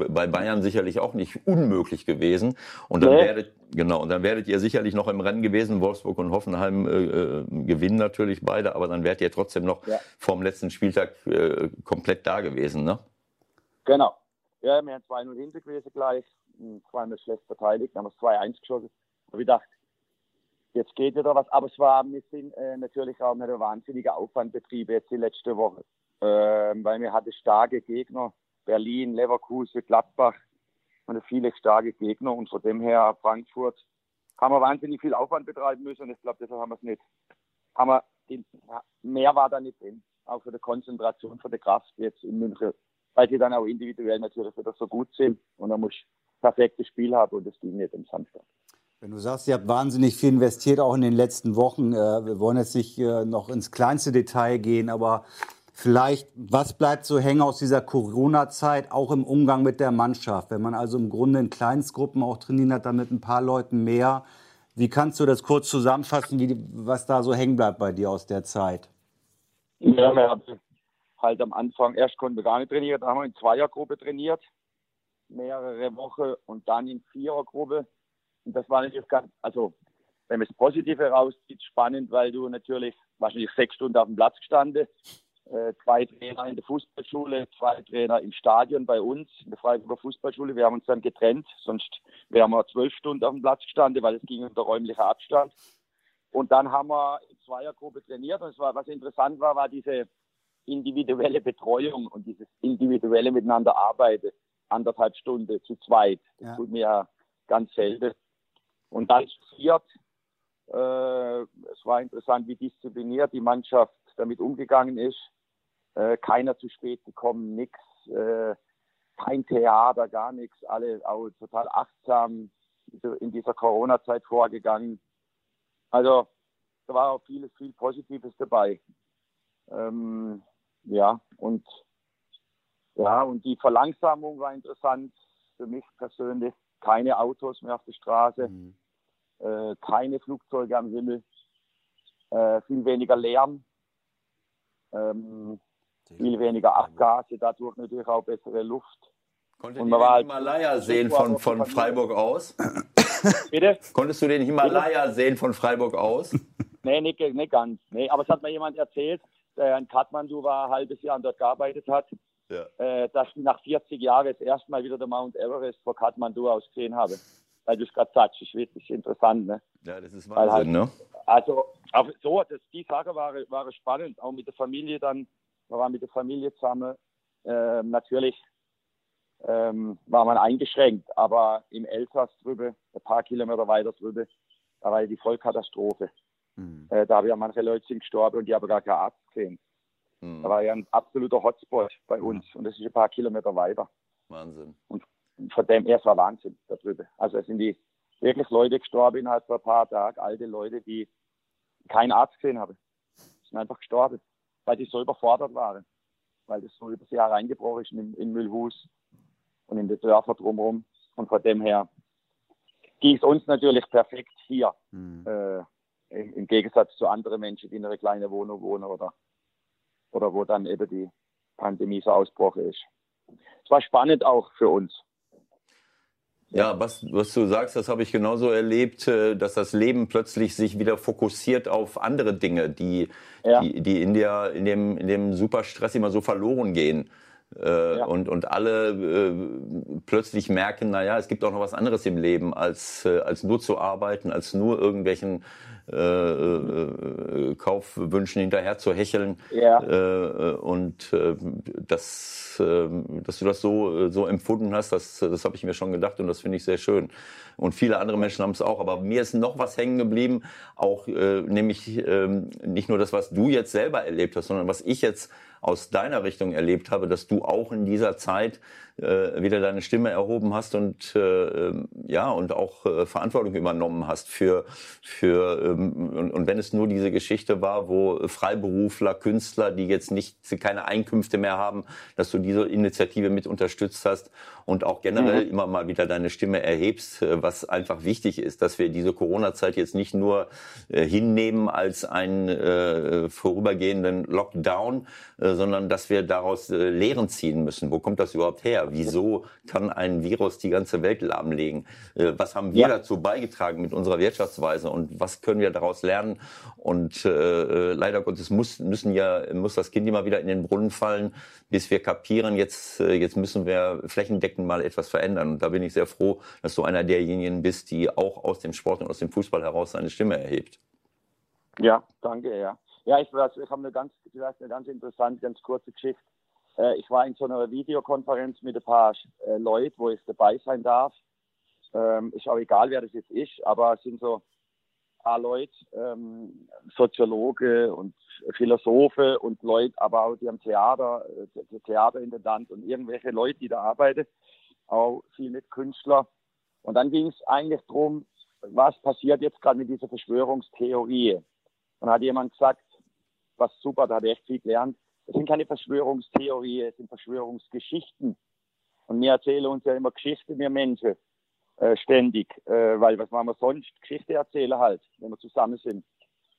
bei Bayern sicherlich auch nicht unmöglich gewesen. Und dann nee. werdet, genau, und dann werdet ihr sicherlich noch im Rennen gewesen. Wolfsburg und Hoffenheim äh, äh gewinnen natürlich beide, aber dann wärt ihr trotzdem noch ja. vorm letzten Spieltag äh, komplett da gewesen, ne? Genau. Ja, wir haben 2-0 hinter gewesen gleich, zweimal schlecht verteidigt, dann haben wir 2-1 geschossen. Aber ich dachte, jetzt geht wieder was. Aber es war wir sind äh, natürlich auch nicht ein wahnsinniger Aufwand betrieben jetzt die letzte Woche weil wir hatten starke Gegner, Berlin, Leverkusen, Gladbach. Und viele starke Gegner. Und von dem her Frankfurt. Haben wir wahnsinnig viel Aufwand betreiben müssen. Und ich glaube, deshalb haben wir es nicht. Haben wir mehr war da nicht drin, auch für die Konzentration, für die Kraft jetzt in München, weil sie dann auch individuell natürlich wieder so gut sind. Und dann muss ich perfektes Spiel haben. Und das ging nicht am Samstag. Wenn du sagst, ihr habt wahnsinnig viel investiert, auch in den letzten Wochen, äh, wir wollen jetzt nicht äh, noch ins kleinste Detail gehen, aber Vielleicht, was bleibt so hängen aus dieser Corona-Zeit, auch im Umgang mit der Mannschaft? Wenn man also im Grunde in Kleinstgruppen auch trainiert hat, dann mit ein paar Leuten mehr. Wie kannst du das kurz zusammenfassen, wie, was da so hängen bleibt bei dir aus der Zeit? Ja, wir haben halt am Anfang, erst konnten wir gar nicht trainieren, dann haben wir in Zweiergruppe trainiert, mehrere Wochen und dann in Vierergruppe. Und das war natürlich ganz, also wenn man das Positive herauszieht, spannend, weil du natürlich wahrscheinlich sechs Stunden auf dem Platz gestanden zwei Trainer in der Fußballschule, zwei Trainer im Stadion bei uns, in der Freiburger Fußballschule. Wir haben uns dann getrennt, sonst wären wir zwölf Stunden auf dem Platz gestanden, weil es ging unter räumlicher Abstand. Und dann haben wir in Zweiergruppe trainiert. Und war, was interessant war, war diese individuelle Betreuung und dieses individuelle Miteinander arbeiten. Anderthalb Stunden zu zweit. Das ja. tut mir ja ganz selten. Und dann viert. Äh, es war interessant, wie diszipliniert die Mannschaft damit umgegangen ist äh, keiner zu spät gekommen, nichts, äh, kein Theater, gar nichts, alle auch total achtsam in dieser Corona-Zeit vorgegangen. Also da war auch vieles, viel Positives dabei. Ähm, ja, und ja, und die Verlangsamung war interessant für mich persönlich. Keine Autos mehr auf der Straße, mhm. äh, keine Flugzeuge am Himmel, äh, viel weniger Lärm. Ähm, viel weniger Abgase, dadurch natürlich auch bessere Luft. Konntet und man den halt Himalaya sehen von, von Freiburg aus? Bitte? Konntest du den Himalaya Bitte? sehen von Freiburg aus? *laughs* nee, nicht, nicht ganz. Nee, aber es hat mir jemand erzählt, der in Kathmandu war, ein halbes Jahr und dort gearbeitet hat, ja. äh, dass ich nach 40 Jahren das erste Mal wieder der Mount Everest vor Kathmandu aus gesehen habe. Weil du es gerade sagst, das ist interessant. Ne? Ja, das ist Wahnsinn, halt, ne? Also, so, das, die Sache war, war spannend, auch mit der Familie dann man war mit der Familie zusammen. Ähm, natürlich ähm, war man eingeschränkt, aber im Elsass drüber, ein paar Kilometer weiter drüber, da war ja die Vollkatastrophe. Mhm. Äh, da haben ja manche Leute sind gestorben und die haben gar keinen Arzt gesehen. Mhm. Da war ja ein absoluter Hotspot bei uns mhm. und das ist ein paar Kilometer weiter. Wahnsinn. Und von dem es war Wahnsinn darüber. Also es sind die wirklich Leute gestorben innerhalb von ein paar Tagen, alte Leute, die keinen Arzt gesehen haben. Die sind einfach gestorben weil die so überfordert waren, weil das so über sie hereingebrochen ist in, in Müllhus und in die Dörfer drumherum. Und von dem her ging es uns natürlich perfekt hier, mhm. äh, im, im, Gegensatz zu anderen Menschen, die in einer kleinen Wohnung wohnen oder, oder wo dann eben die Pandemie so ausbrochen ist. Es war spannend auch für uns. Ja, was, was du sagst, das habe ich genauso erlebt, äh, dass das Leben plötzlich sich wieder fokussiert auf andere Dinge, die, ja. die, die in, der, in, dem, in dem Superstress immer so verloren gehen. Äh, ja. und, und alle äh, plötzlich merken, naja, es gibt auch noch was anderes im Leben, als, äh, als nur zu arbeiten, als nur irgendwelchen äh, äh, Kaufwünschen hinterher zu hecheln. Ja. Äh, und äh, das, äh, dass du das so, so empfunden hast, das, das habe ich mir schon gedacht und das finde ich sehr schön. Und viele andere Menschen haben es auch. Aber mir ist noch was hängen geblieben, auch äh, nämlich äh, nicht nur das, was du jetzt selber erlebt hast, sondern was ich jetzt aus deiner Richtung erlebt habe, dass du auch in dieser Zeit äh, wieder deine Stimme erhoben hast und äh, ja und auch äh, Verantwortung übernommen hast für für ähm, und, und wenn es nur diese Geschichte war, wo Freiberufler, Künstler, die jetzt nicht keine Einkünfte mehr haben, dass du diese Initiative mit unterstützt hast und auch generell mhm. immer mal wieder deine Stimme erhebst, äh, was einfach wichtig ist, dass wir diese Corona-Zeit jetzt nicht nur äh, hinnehmen als einen äh, vorübergehenden Lockdown, äh, sondern dass wir daraus äh, Lehren ziehen müssen. Wo kommt das überhaupt her? Wieso kann ein Virus die ganze Welt lahmlegen? Äh, was haben wir ja. dazu beigetragen mit unserer Wirtschaftsweise und was können wir daraus lernen? Und äh, leider Gottes muss, müssen ja, muss das Kind immer wieder in den Brunnen fallen, bis wir kapieren, jetzt, jetzt müssen wir flächendeckend mal etwas verändern. Und da bin ich sehr froh, dass du einer derjenigen bist, die auch aus dem Sport und aus dem Fußball heraus seine Stimme erhebt. Ja, danke, ja. Ja, ich, weiß, ich habe eine ganz, vielleicht eine ganz interessante, ganz kurze Geschichte. Äh, ich war in so einer Videokonferenz mit ein paar äh, Leuten, wo ich dabei sein darf. Ähm, ist auch egal, wer das jetzt ist, aber es sind so ein paar Leute, ähm, Soziologe und Philosophe und Leute, aber auch die am Theater, äh, Theaterintendant und irgendwelche Leute, die da arbeiten, auch viele Künstler. Und dann ging es eigentlich darum, was passiert jetzt gerade mit dieser Verschwörungstheorie. Und hat jemand gesagt, was super, da habe ich echt viel gelernt. Es sind keine Verschwörungstheorien, es sind Verschwörungsgeschichten. Und wir erzählen uns ja immer Geschichten, wir Menschen, äh, ständig. Äh, weil was machen wir sonst? Geschichte erzählen halt, wenn wir zusammen sind.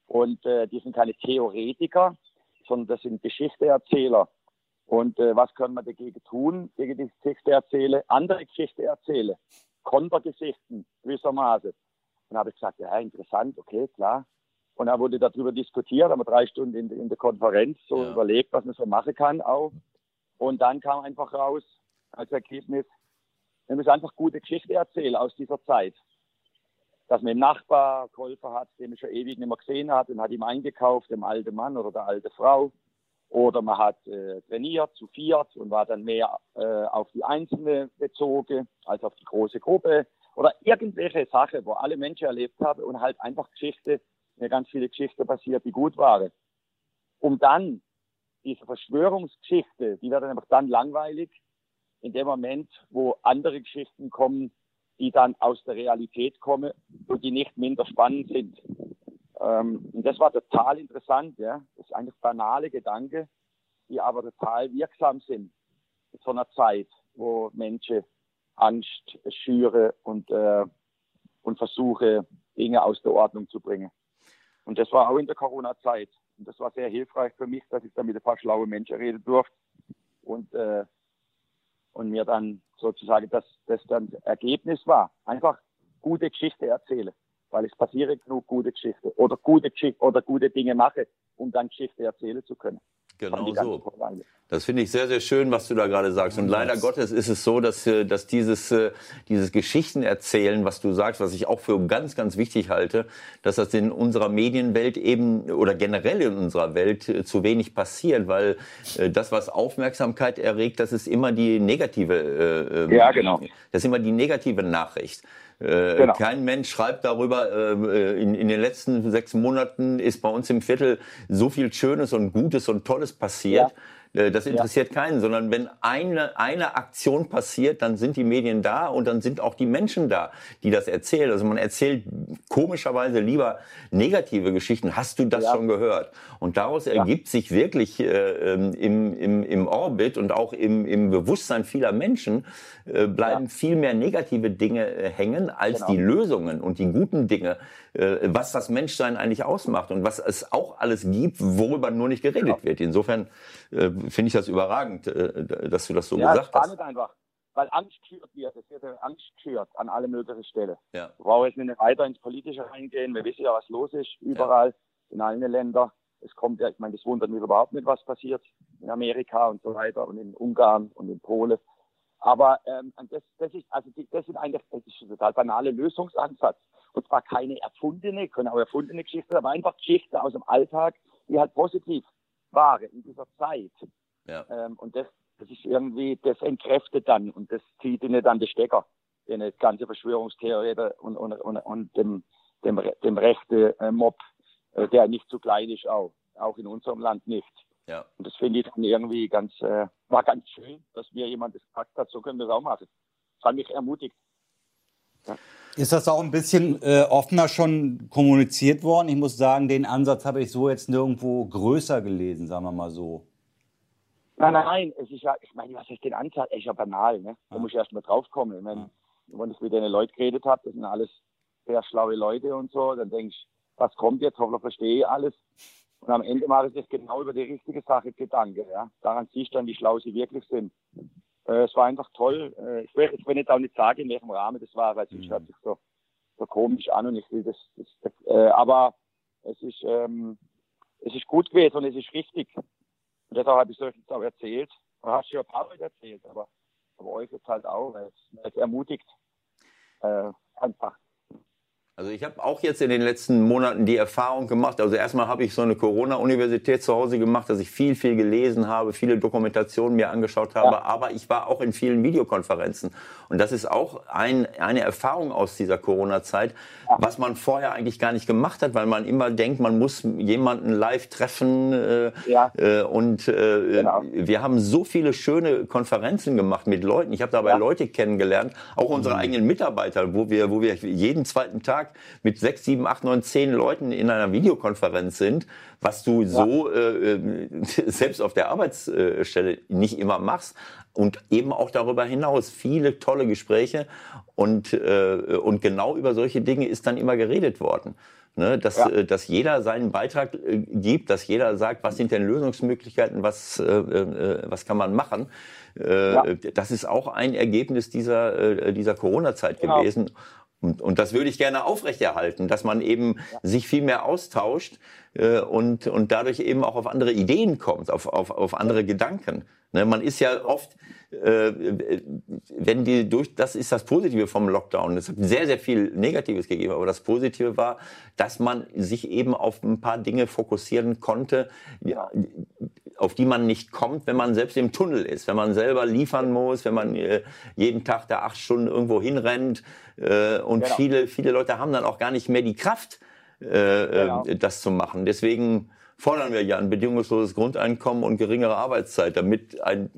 Und äh, die sind keine Theoretiker, sondern das sind Geschichteerzähler. Und äh, was können wir dagegen tun, gegen die Geschichte erzählen? Andere Geschichte erzählen. Kontergeschichten, gewissermaßen. Dann habe ich gesagt, ja, interessant, okay, klar. Und dann wurde darüber diskutiert, haben wir drei Stunden in, in der Konferenz so ja. überlegt, was man so machen kann auch. Und dann kam einfach raus als Ergebnis, wir müssen einfach gute Geschichte erzählen aus dieser Zeit. Dass man einen Nachbar geholfen hat, den man schon ewig nicht mehr gesehen hat und hat ihm eingekauft, dem alten Mann oder der alte Frau. Oder man hat äh, trainiert zu viert und war dann mehr äh, auf die Einzelne bezogen als auf die große Gruppe. Oder irgendwelche Sachen, wo alle Menschen erlebt haben und halt einfach Geschichte mir ganz viele Geschichten passiert, die gut waren. Um dann diese Verschwörungsgeschichte, die wird dann einfach dann langweilig, in dem Moment, wo andere Geschichten kommen, die dann aus der Realität kommen und die nicht minder spannend sind. Ähm, und das war total interessant, ja. Das ist eigentlich banale Gedanken, die aber total wirksam sind in so einer Zeit, wo Menschen Angst schüren und, äh, und versuche, Dinge aus der Ordnung zu bringen. Und das war auch in der Corona-Zeit. Und das war sehr hilfreich für mich, dass ich da mit ein paar schlauen Menschen reden durfte. Und, äh, und mir dann sozusagen das, das dann Ergebnis war. Einfach gute Geschichte erzählen. Weil es passiere genug gute Geschichte oder gute Geschichte oder gute Dinge mache, um dann Geschichte erzählen zu können. Genau so. Das finde ich sehr, sehr schön, was du da gerade sagst. Und leider Gottes ist es so, dass, äh, dass dieses, äh, dieses Geschichtenerzählen, was du sagst, was ich auch für ganz, ganz wichtig halte, dass das in unserer Medienwelt eben oder generell in unserer Welt äh, zu wenig passiert, weil das, was Aufmerksamkeit erregt, das ist immer die negative, ähm, ja, genau. das ist immer die negative Nachricht. Genau. Kein Mensch schreibt darüber, in, in den letzten sechs Monaten ist bei uns im Viertel so viel Schönes und Gutes und Tolles passiert. Ja äh, das interessiert ja. keinen, sondern wenn eine, eine Aktion passiert, dann sind die Medien da und dann sind auch die Menschen da, die das erzählen. Also man erzählt komischerweise lieber negative Geschichten. Hast du das ja. schon gehört? Und daraus ja. ergibt sich wirklich äh, ähm, im, im, im Orbit und auch im, im Bewusstsein vieler Menschen äh, bleiben viel mehr negative Dinge äh, hängen als genau. die Lösungen und die guten Dinge, äh, was das Menschsein eigentlich ausmacht und was es auch alles gibt, worüber nur nicht geredet genau. wird. Insofern äh, finde ich das überragend, äh, dass du das so ja, gesagt hast. Nicht einfach, weil Angst schürt wird. Es wird Angst schürt an alle möglichen Stellen. Ja. Wir brauchen jetzt nicht weiter ins Politische reingehen. Wir wissen ja, was los ist überall, ja. in allen Ländern. Es kommt ja, ich meine, das wundert mich überhaupt nicht, was passiert in Amerika und so weiter und in Ungarn und in Polen. Aber ähm, das, das ist also das sind eigentlich das ist ein total banale Lösungsansatz. Und zwar keine erfundene, können auch erfundene Geschichten, aber einfach Geschichten aus dem Alltag, die halt positiv waren in dieser Zeit. Ja. Ähm, und das, das ist irgendwie, das entkräftet dann und das zieht ihnen dann die Stecker, in die ganze Verschwörungstheorie und, und, und, und dem, dem, dem rechten äh, Mob, äh, der nicht zu klein ist auch, auch in unserem Land nicht. Ja. Und das finde ich dann irgendwie ganz, äh, war ganz schön, dass mir jemand das gesagt hat, so können wir es auch machen. Das hat mich ermutigt. Ist das auch ein bisschen äh, offener schon kommuniziert worden? Ich muss sagen, den Ansatz habe ich so jetzt nirgendwo größer gelesen, sagen wir mal so. Nein, nein, nein, es ist ja, ich meine, was ist denn Anzahl? Es ist ja banal, ne? Da muss ich erst mal draufkommen. Ich meine, wenn ich mit den Leuten geredet habe, das sind alles sehr schlaue Leute und so, dann denke ich, was kommt jetzt? Hoffentlich verstehe ich alles. Und am Ende mache ich das genau über die richtige Sache Gedanke, ja. Daran siehst du dann, wie schlau sie wirklich sind. Äh, es war einfach toll. Äh, ich, will, ich will jetzt auch nicht sagen, in welchem Rahmen das war, weil es Mhm. hört sich so, so komisch an und ich will das, das, das äh, aber es ist, ähm, es ist gut gewesen und es ist richtig. Und deshalb habe ich es euch jetzt auch erzählt. Du hast ja ein paar Leute erzählt, aber, aber euch jetzt halt auch, weil es, weil es ermutigt. Äh, einfach. Also ich habe auch jetzt in den letzten Monaten die Erfahrung gemacht, also erstmal habe ich so eine Corona-Universität zu Hause gemacht, dass ich viel, viel gelesen habe, viele Dokumentationen mir angeschaut habe, Ja. aber ich war auch in vielen Videokonferenzen. Und das ist auch ein, eine Erfahrung aus dieser Corona-Zeit, was man vorher eigentlich gar nicht gemacht hat, weil man immer denkt, man muss jemanden live treffen. Äh, Ja. äh, und äh, Genau. wir haben so viele schöne Konferenzen gemacht mit Leuten. Ich habe dabei Ja. Leute kennengelernt, auch unsere eigenen Mitarbeiter, wo wir, wo wir jeden zweiten Tag mit sechs, sieben, acht, neun, zehn Leuten in einer Videokonferenz sind, was du so äh, äh, *laughs* selbst auf der Arbeitsstelle nicht immer machst. Und eben auch darüber hinaus viele tolle Gespräche und, äh, und genau über solche Dinge ist dann immer geredet worden. Ne, dass, Ja. äh, dass jeder seinen Beitrag äh, gibt, dass jeder sagt, was sind denn Lösungsmöglichkeiten, was, äh, äh, was kann man machen. Ja. Das ist auch ein Ergebnis dieser, dieser Corona-Zeit Genau. gewesen. Und, und das würde ich gerne aufrechterhalten, dass man eben sich viel mehr austauscht äh, und, und dadurch eben auch auf andere Ideen kommt, auf, auf, auf andere Gedanken. Ne, man ist ja oft, äh, wenn die durch, das ist das Positive vom Lockdown. Es hat sehr, sehr viel Negatives gegeben, aber das Positive war, dass man sich eben auf ein paar Dinge fokussieren konnte, ja, auf die man nicht kommt, wenn man selbst im Tunnel ist, wenn man selber liefern muss, wenn man äh, jeden Tag da acht Stunden irgendwo hinrennt. Äh, und Genau. viele, viele Leute haben dann auch gar nicht mehr die Kraft, äh, Genau. das zu machen. Deswegen fordern wir ja ein bedingungsloses Grundeinkommen und geringere Arbeitszeit, damit ein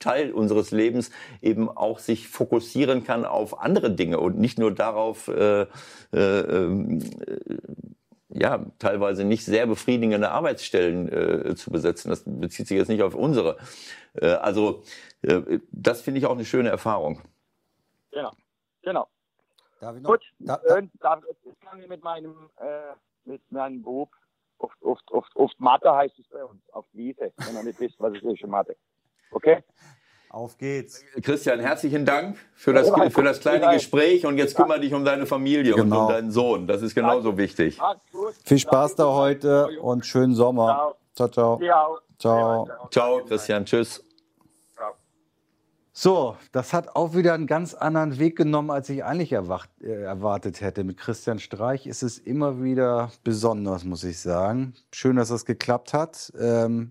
Teil unseres Lebens eben auch sich fokussieren kann auf andere Dinge und nicht nur darauf, äh, äh, ähm, äh, ja, teilweise nicht sehr befriedigende Arbeitsstellen äh, zu besetzen. Das bezieht sich jetzt nicht auf unsere. Äh, also äh, das finde ich auch eine schöne Erfahrung. Genau. Genau. Darf ich noch? Gut, Da, da, schön. Dann fange ich mit meinem, äh, mit meinem Bub. Oft, oft, oft, oft Mathe heißt es bei uns, auf Wiese, wenn ihr nicht wisst, was es ist Mathe. Okay? Auf geht's. Christian, herzlichen Dank für das, Ja, für das kleine. Gespräch und jetzt kümmere dich um deine Familie und Genau. um deinen Sohn. Das ist genauso wichtig. Viel Spaß da heute und schönen Sommer. Ciao, ciao. Ciao. Ciao, Christian. Tschüss. So, das hat auch wieder einen ganz anderen Weg genommen, als ich eigentlich erwacht, äh, erwartet hätte. Mit Christian Streich ist es immer wieder besonders, muss ich sagen. Schön, dass das geklappt hat. Ähm,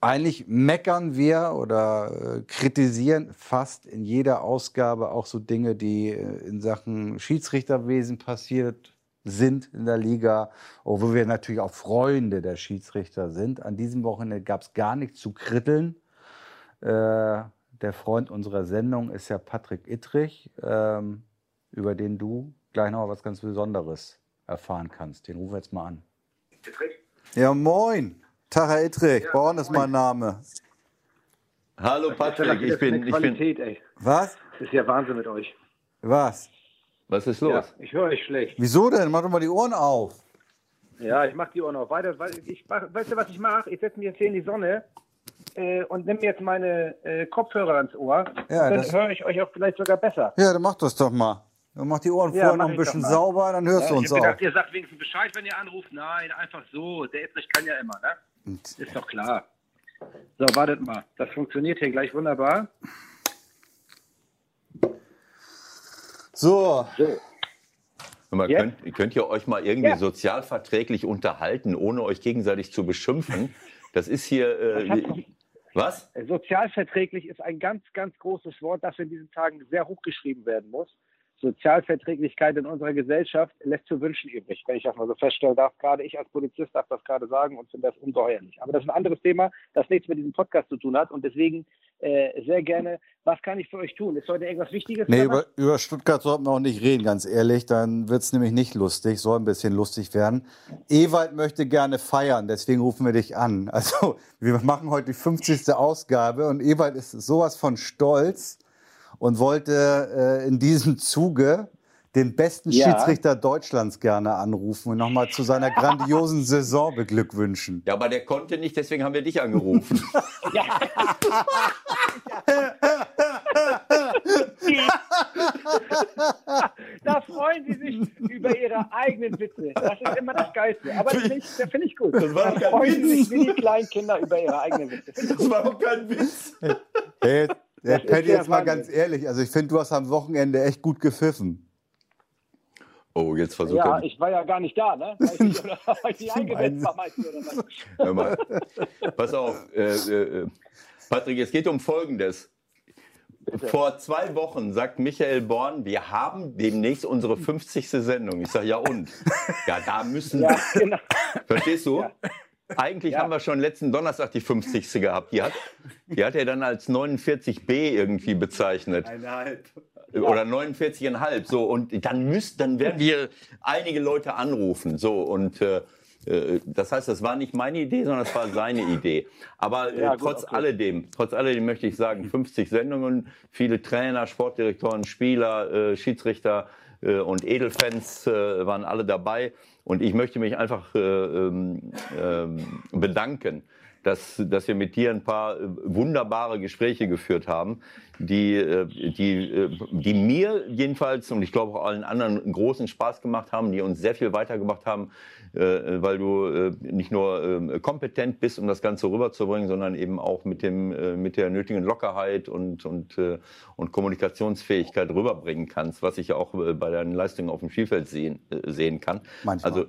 eigentlich meckern wir oder äh, kritisieren fast in jeder Ausgabe auch so Dinge, die äh, in Sachen Schiedsrichterwesen passiert sind in der Liga, obwohl wir natürlich auch Freunde der Schiedsrichter sind. An diesem Wochenende gab es gar nichts zu kritteln. Äh, der Freund unserer Sendung ist ja Patrick Ittrich, ähm, über den du gleich noch was ganz Besonderes erfahren kannst. Den rufen wir jetzt mal an. Ja, moin. Tag, Herr Ittrich. Born ist mein Name. Hallo Patrick, ich bin, ich bin. Qualität, ey. Was? Das ist ja Wahnsinn mit euch. Was? Was ist Ja, los? ich höre euch schlecht. Wieso denn? Mach doch mal die Ohren auf. Ja, ich mach die auch noch weiter. Weil ich mach, weißt du, was ich mache? Ich setze mich jetzt hier in die Sonne äh, und nehme jetzt meine äh, Kopfhörer ans Ohr. Ja, dann das- höre ich euch auch vielleicht sogar besser. Ja, dann mach das doch mal. Dann mach die Ohren Ja, vorher noch ein ich bisschen sauber, dann hörst Ja, du ich uns hab auch. gedacht, ihr sagt wenigstens Bescheid, wenn ihr anruft. Nein, einfach so. Der Edrich kann ja immer, ne? Ist doch klar. So, wartet mal. Das funktioniert hier gleich wunderbar. So, Hör Mal, Jetzt? könnt, könnt ihr euch mal irgendwie Ja. sozialverträglich unterhalten, ohne euch gegenseitig zu beschimpfen? Das ist hier. Äh, was? Sozialverträglich ist ein ganz, ganz großes Wort, das in diesen Tagen sehr hochgeschrieben werden muss. Sozialverträglichkeit in unserer Gesellschaft lässt zu wünschen übrig, wenn ich das mal so feststellen darf. Gerade ich als Polizist darf das gerade sagen und finde das ungeheuerlich. Aber das ist ein anderes Thema, das nichts mit diesem Podcast zu tun hat. Und deswegen äh, sehr gerne, was kann ich für euch tun? Ist heute irgendwas Wichtiges? Nee, über, über Stuttgart sollten wir auch nicht reden, ganz ehrlich. Dann wird es nämlich nicht lustig, soll ein bisschen lustig werden. Ewald möchte gerne feiern, deswegen rufen wir dich an. Also, wir machen heute die 50. Ausgabe und Ewald ist sowas von stolz und wollte äh, in diesem Zuge den besten Ja. Schiedsrichter Deutschlands gerne anrufen und nochmal zu seiner grandiosen *laughs* Saison beglückwünschen. Ja, aber der konnte nicht, deswegen haben wir dich angerufen. *laughs* Da freuen sie sich über ihre eigenen Witze. Das ist immer das Geilste. Aber das finde ich, das finde ich gut. Das war da freuen sie Witz. sich wie die kleinen Kinder über ihre eigenen Witze. Das war doch kein Witz. Ist Paddy, jetzt mal ganz ehrlich, also ich finde, du hast am Wochenende echt gut gepfiffen. Oh, jetzt versucht Ja, er. ich war ja gar nicht da, ne? Weil ich nicht, *laughs* oder, *laughs* weil ich nicht eingesetzt war, meinst du, oder was? Hör mal. Pass auf, äh, äh, Patrick, es geht um Folgendes. Vor zwei Wochen sagt Michael Born, wir haben demnächst unsere 50. Sendung. Ich sage, ja und? Ja, da müssen Ja, genau. Verstehst du? Ja. Eigentlich Ja. haben wir schon letzten Donnerstag die 50. gehabt. Die hat, die hat er dann als 49b irgendwie bezeichnet. Oder 49,5. So, und dann müsst, dann werden wir einige Leute anrufen. So, und äh, äh, das heißt, das war nicht meine Idee, sondern das war seine Idee. Aber äh, Ja, gut, trotz okay. alledem, trotz alledem möchte ich sagen, 50 Sendungen, viele Trainer, Sportdirektoren, Spieler, äh, Schiedsrichter äh, und Edelfans äh, waren alle dabei. Und ich möchte mich einfach äh, ähm, bedanken, dass, dass wir mit dir ein paar äh, wunderbare Gespräche geführt haben, die, äh, die, äh, die mir jedenfalls und ich glaube auch allen anderen einen großen Spaß gemacht haben, die uns sehr viel weitergebracht haben, weil du nicht nur äh, kompetent bist, um das Ganze rüberzubringen, sondern eben auch mit, dem, mit der nötigen Lockerheit und, und, und Kommunikationsfähigkeit rüberbringen kannst, was ich ja auch bei deinen Leistungen auf dem Spielfeld sehen, sehen kann. Manchmal. Also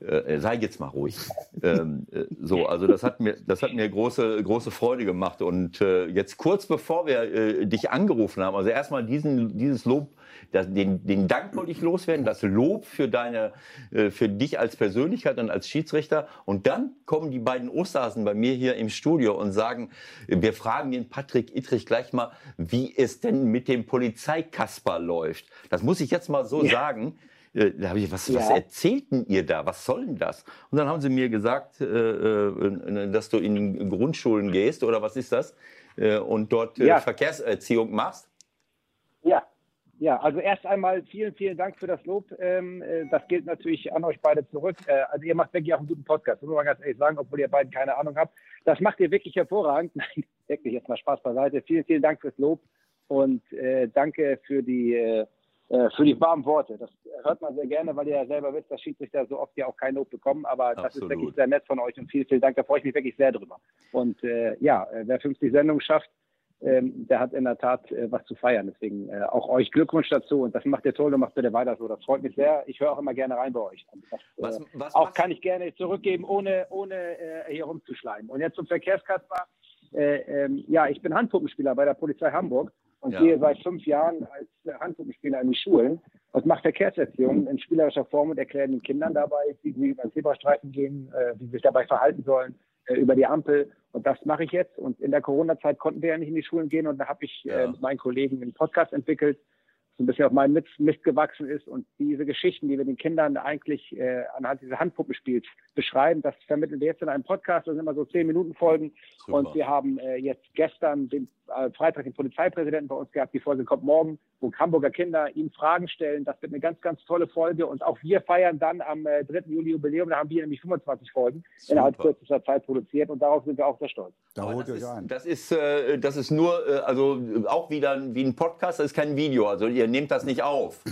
äh, sei jetzt mal ruhig. ähm, äh, so, also das hat mir, das hat mir große, große Freude gemacht. Und äh, jetzt kurz bevor wir äh, dich angerufen haben, also erstmal diesen, dieses Lob, das, den, den Dank wollte ich loswerden, das Lob für deine, äh, für dich als Persönlichkeit und als Schiedsrichter. Und dann kommen die beiden Osterhasen bei mir hier im Studio und sagen, wir fragen den Patrick Ittrich gleich mal, wie es denn mit dem Polizeikasper läuft. Das muss ich jetzt mal so sagen. Äh, Da habe ich, was, was Ja. erzählten ihr da? Was soll denn das? Und dann haben sie mir gesagt, äh, äh, dass du in Grundschulen gehst oder was ist das? Äh, und dort äh, Ja. Verkehrserziehung machst. Ja, ja, also erst einmal vielen, vielen Dank für das Lob. Ähm, äh, das gilt natürlich an euch beide zurück. Äh, also ihr macht wirklich auch einen guten Podcast, muss man ganz ehrlich sagen, obwohl ihr beiden keine Ahnung habt. Das macht ihr wirklich hervorragend. *laughs* Nein, wirklich jetzt mal Spaß beiseite. Vielen, vielen Dank fürs Lob und äh, danke für die äh, für die warmen Worte. Das hört man sehr gerne, weil ihr ja selber wisst, dass Schiedsrichter so oft ja auch kein Lob bekommen. Aber das Absolut. ist wirklich sehr nett von euch und vielen, vielen Dank. Da freue ich mich wirklich sehr drüber. Und äh, ja, äh, wer 50 Sendungen schafft, ähm, der hat in der Tat äh, was zu feiern. Deswegen äh, auch euch Glückwunsch dazu und das macht ihr toll und macht bitte weiter so. Das freut mich sehr. Ich höre auch immer gerne rein bei euch. Das, Was, äh, was auch machst- kann ich gerne zurückgeben, ohne, ohne äh, hier rumzuschleimen. Und jetzt zum Verkehrskasper. Äh, ähm, ja, ich bin Handpuppenspieler bei der Polizei Hamburg und Ja. gehe seit fünf Jahren als äh, Handpuppenspieler in die Schulen und mache Verkehrserziehung in spielerischer Form und erkläre den Kindern dabei, wie sie über den Zebrastreifen gehen, äh, wie sie sich dabei verhalten sollen, äh, über die Ampel. Und das mache ich jetzt. Und in der Corona-Zeit konnten wir ja nicht in die Schulen gehen und da habe ich Ja. äh, mit meinen Kollegen einen Podcast entwickelt, so ein bisschen auf meinen Mist, Mist gewachsen ist und diese Geschichten, die wir den Kindern eigentlich äh, anhand dieses Handpuppenspiels beschreiben, das vermitteln wir jetzt in einem Podcast. Das sind immer so zehn Minuten Folgen Super. und wir haben äh, jetzt gestern den äh, Freitag den Polizeipräsidenten bei uns gehabt. Die Folge kommt morgen, wo Hamburger Kinder ihm Fragen stellen. Das wird eine ganz, ganz tolle Folge und auch wir feiern dann am äh, 3. Juli Jubiläum. Da haben wir nämlich 25 Folgen innerhalb Super. kürzester Zeit produziert und darauf sind wir auch sehr stolz. Da Aber holt das ist, ein. das ist, äh, das ist nur, äh, also auch wieder wie ein Podcast, das ist kein Video. Also ihr nehmt das nicht auf.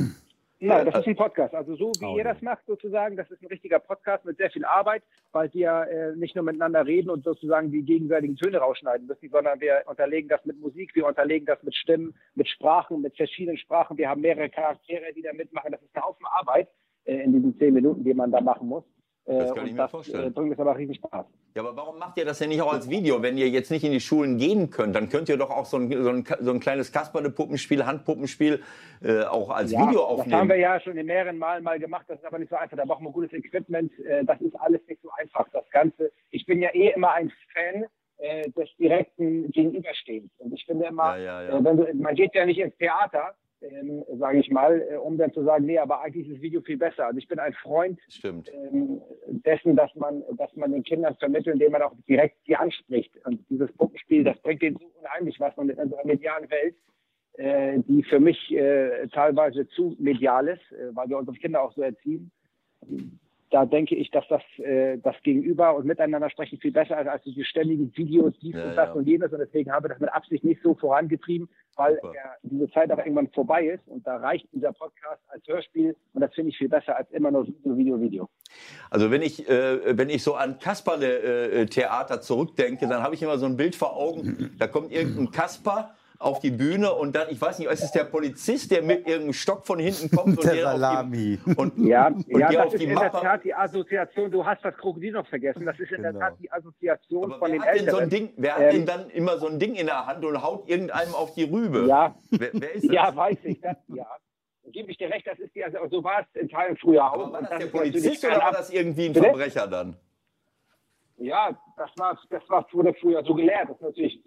Nein, das ist ein Podcast. Also so wie Oh, ihr ja. das macht sozusagen, das ist ein richtiger Podcast mit sehr viel Arbeit, weil wir äh, nicht nur miteinander reden und sozusagen die gegenseitigen Töne rausschneiden müssen, sondern wir unterlegen das mit Musik, wir unterlegen das mit Stimmen, mit Sprachen, mit verschiedenen Sprachen. Wir haben mehrere Charaktere, die da mitmachen. Das ist eine Haufen Arbeit äh, in diesen zehn Minuten, die man da machen muss. Äh, Das kann ich mir das vorstellen. äh, bringt uns aber riesen Spaß. Ja, aber warum macht ihr das denn nicht auch als Video? Wenn ihr jetzt nicht in die Schulen gehen könnt, dann könnt ihr doch auch so ein, so ein, so ein kleines Kasperle-Puppenspiel, Handpuppenspiel äh, auch als Ja, Video Das haben aufnehmen. wir ja schon in mehreren Malen mal gemacht. Das ist aber nicht so einfach. Da brauchen wir gutes Equipment. Äh, Das ist alles nicht so einfach. Das Ganze. Ich bin ja eh immer ein Fan äh, des direkten Gegenüberstehens. Und ich finde immer, Ja, ja. Äh, wenn du, man geht ja nicht ins Theater, ähm, sage ich mal, äh, um dann zu sagen, nee, aber eigentlich ist das Video viel besser. Also ich bin ein Freund ähm, dessen, dass man, dass man den Kindern vermittelt, indem man auch direkt die anspricht. Und dieses Puppenspiel, das bringt denen so unheimlich was und in unserer medialen Welt, äh, die für mich äh, teilweise zu medial ist, äh, weil wir unsere Kinder auch so erziehen. Da denke ich, dass das, äh, das Gegenüber und miteinander sprechen viel besser ist als diese ständigen Videos, dies Ja, und das ja. und jenes. Und deswegen habe ich das mit Absicht nicht so vorangetrieben, weil ja, diese Zeit aber irgendwann vorbei ist. Und da reicht dieser Podcast als Hörspiel. Und das finde ich viel besser als immer nur Video, Video, Video. Also wenn ich, äh, wenn ich so an Kasperle-Theater zurückdenke, dann habe ich immer so ein Bild vor Augen. Da kommt irgendein Kasper auf die Bühne und dann, ich weiß nicht, ist es der Polizist, der mit irgendeinem Stock von hinten kommt und *laughs* Der der Salami. die, und, *laughs* Ja, und ja der das ist in der. Tat die Assoziation. Du hast das Krokodil noch vergessen. Das ist in der Genau. Tat die Assoziation Aber von den hat denn so. Ding, wer hat Ähm, denn dann immer so ein Ding in der Hand und haut irgendeinem auf die Rübe? Ja, Wer, wer ist *laughs* das? ja, weiß ich. Das, ja, gebe ich dir recht. Das ist die, also so war es in Teilen früher auch. Aber war Und das der ist Polizist oder war das irgendwie ein? Verbrecher dann? Ja, das war, das war wurde früher so gelehrt. Das ist natürlich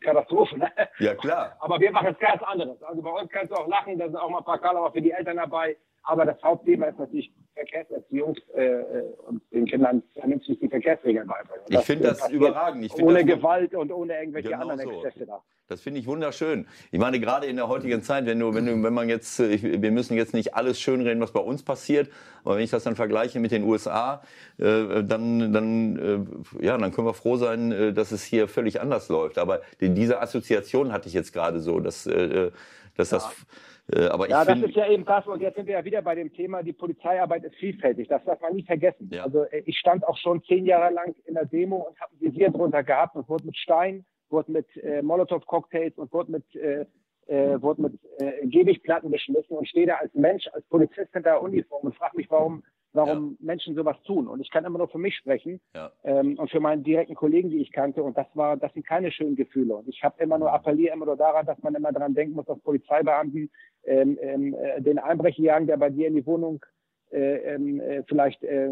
Katastrophe. Ne? Ja, klar. Aber wir machen es ganz anderes. Also bei uns kannst du auch lachen, da sind auch mal ein paar Kalauer für die Eltern dabei. Aber das Hauptthema ist natürlich Verkehrserziehung äh, äh, und den Kindern vernünftig die Verkehrsregeln beibringen. Ich finde das überragend. Ich finde ohne Gewalt und ohne irgendwelche Genau anderen so. Exzesse da. Das finde ich wunderschön. Ich meine, gerade in der heutigen Zeit, wenn du, wenn du, wenn man jetzt, äh, ich, wir müssen jetzt nicht alles schönreden, was bei uns passiert, aber wenn ich das dann vergleiche mit den USA, äh, dann, dann, äh, ja, dann können wir froh sein, äh, dass es hier völlig anders läuft. Aber die, diese Assoziation hatte ich jetzt gerade so, dass, äh, dass das, äh, aber ich Ja, das ist ja eben das, und jetzt sind wir ja wieder bei dem Thema, die Polizeiarbeit ist vielfältig. Das darf man nie vergessen. Ja. Also äh, ich stand auch schon zehn Jahre lang in der Demo und habe ein Visier drunter gehabt und wurde mit Stein, wurde mit äh, Molotow-Cocktails und wurde mit, äh, äh, wurde mit äh, Gehwegplatten beschmissen und stehe da als Mensch, als Polizist hinter der Uniform und frage mich, warum, warum Menschen sowas tun. Und ich kann immer nur für mich sprechen ja, ähm, und für meinen direkten Kollegen, die ich kannte. Und das war, das sind keine schönen Gefühle. Und ich habe immer nur appelliere immer nur daran, dass man immer daran denken muss, dass Polizeibeamten ähm, ähm, äh, den Einbrecher jagen, der bei dir in die Wohnung äh, ähm, äh, vielleicht äh,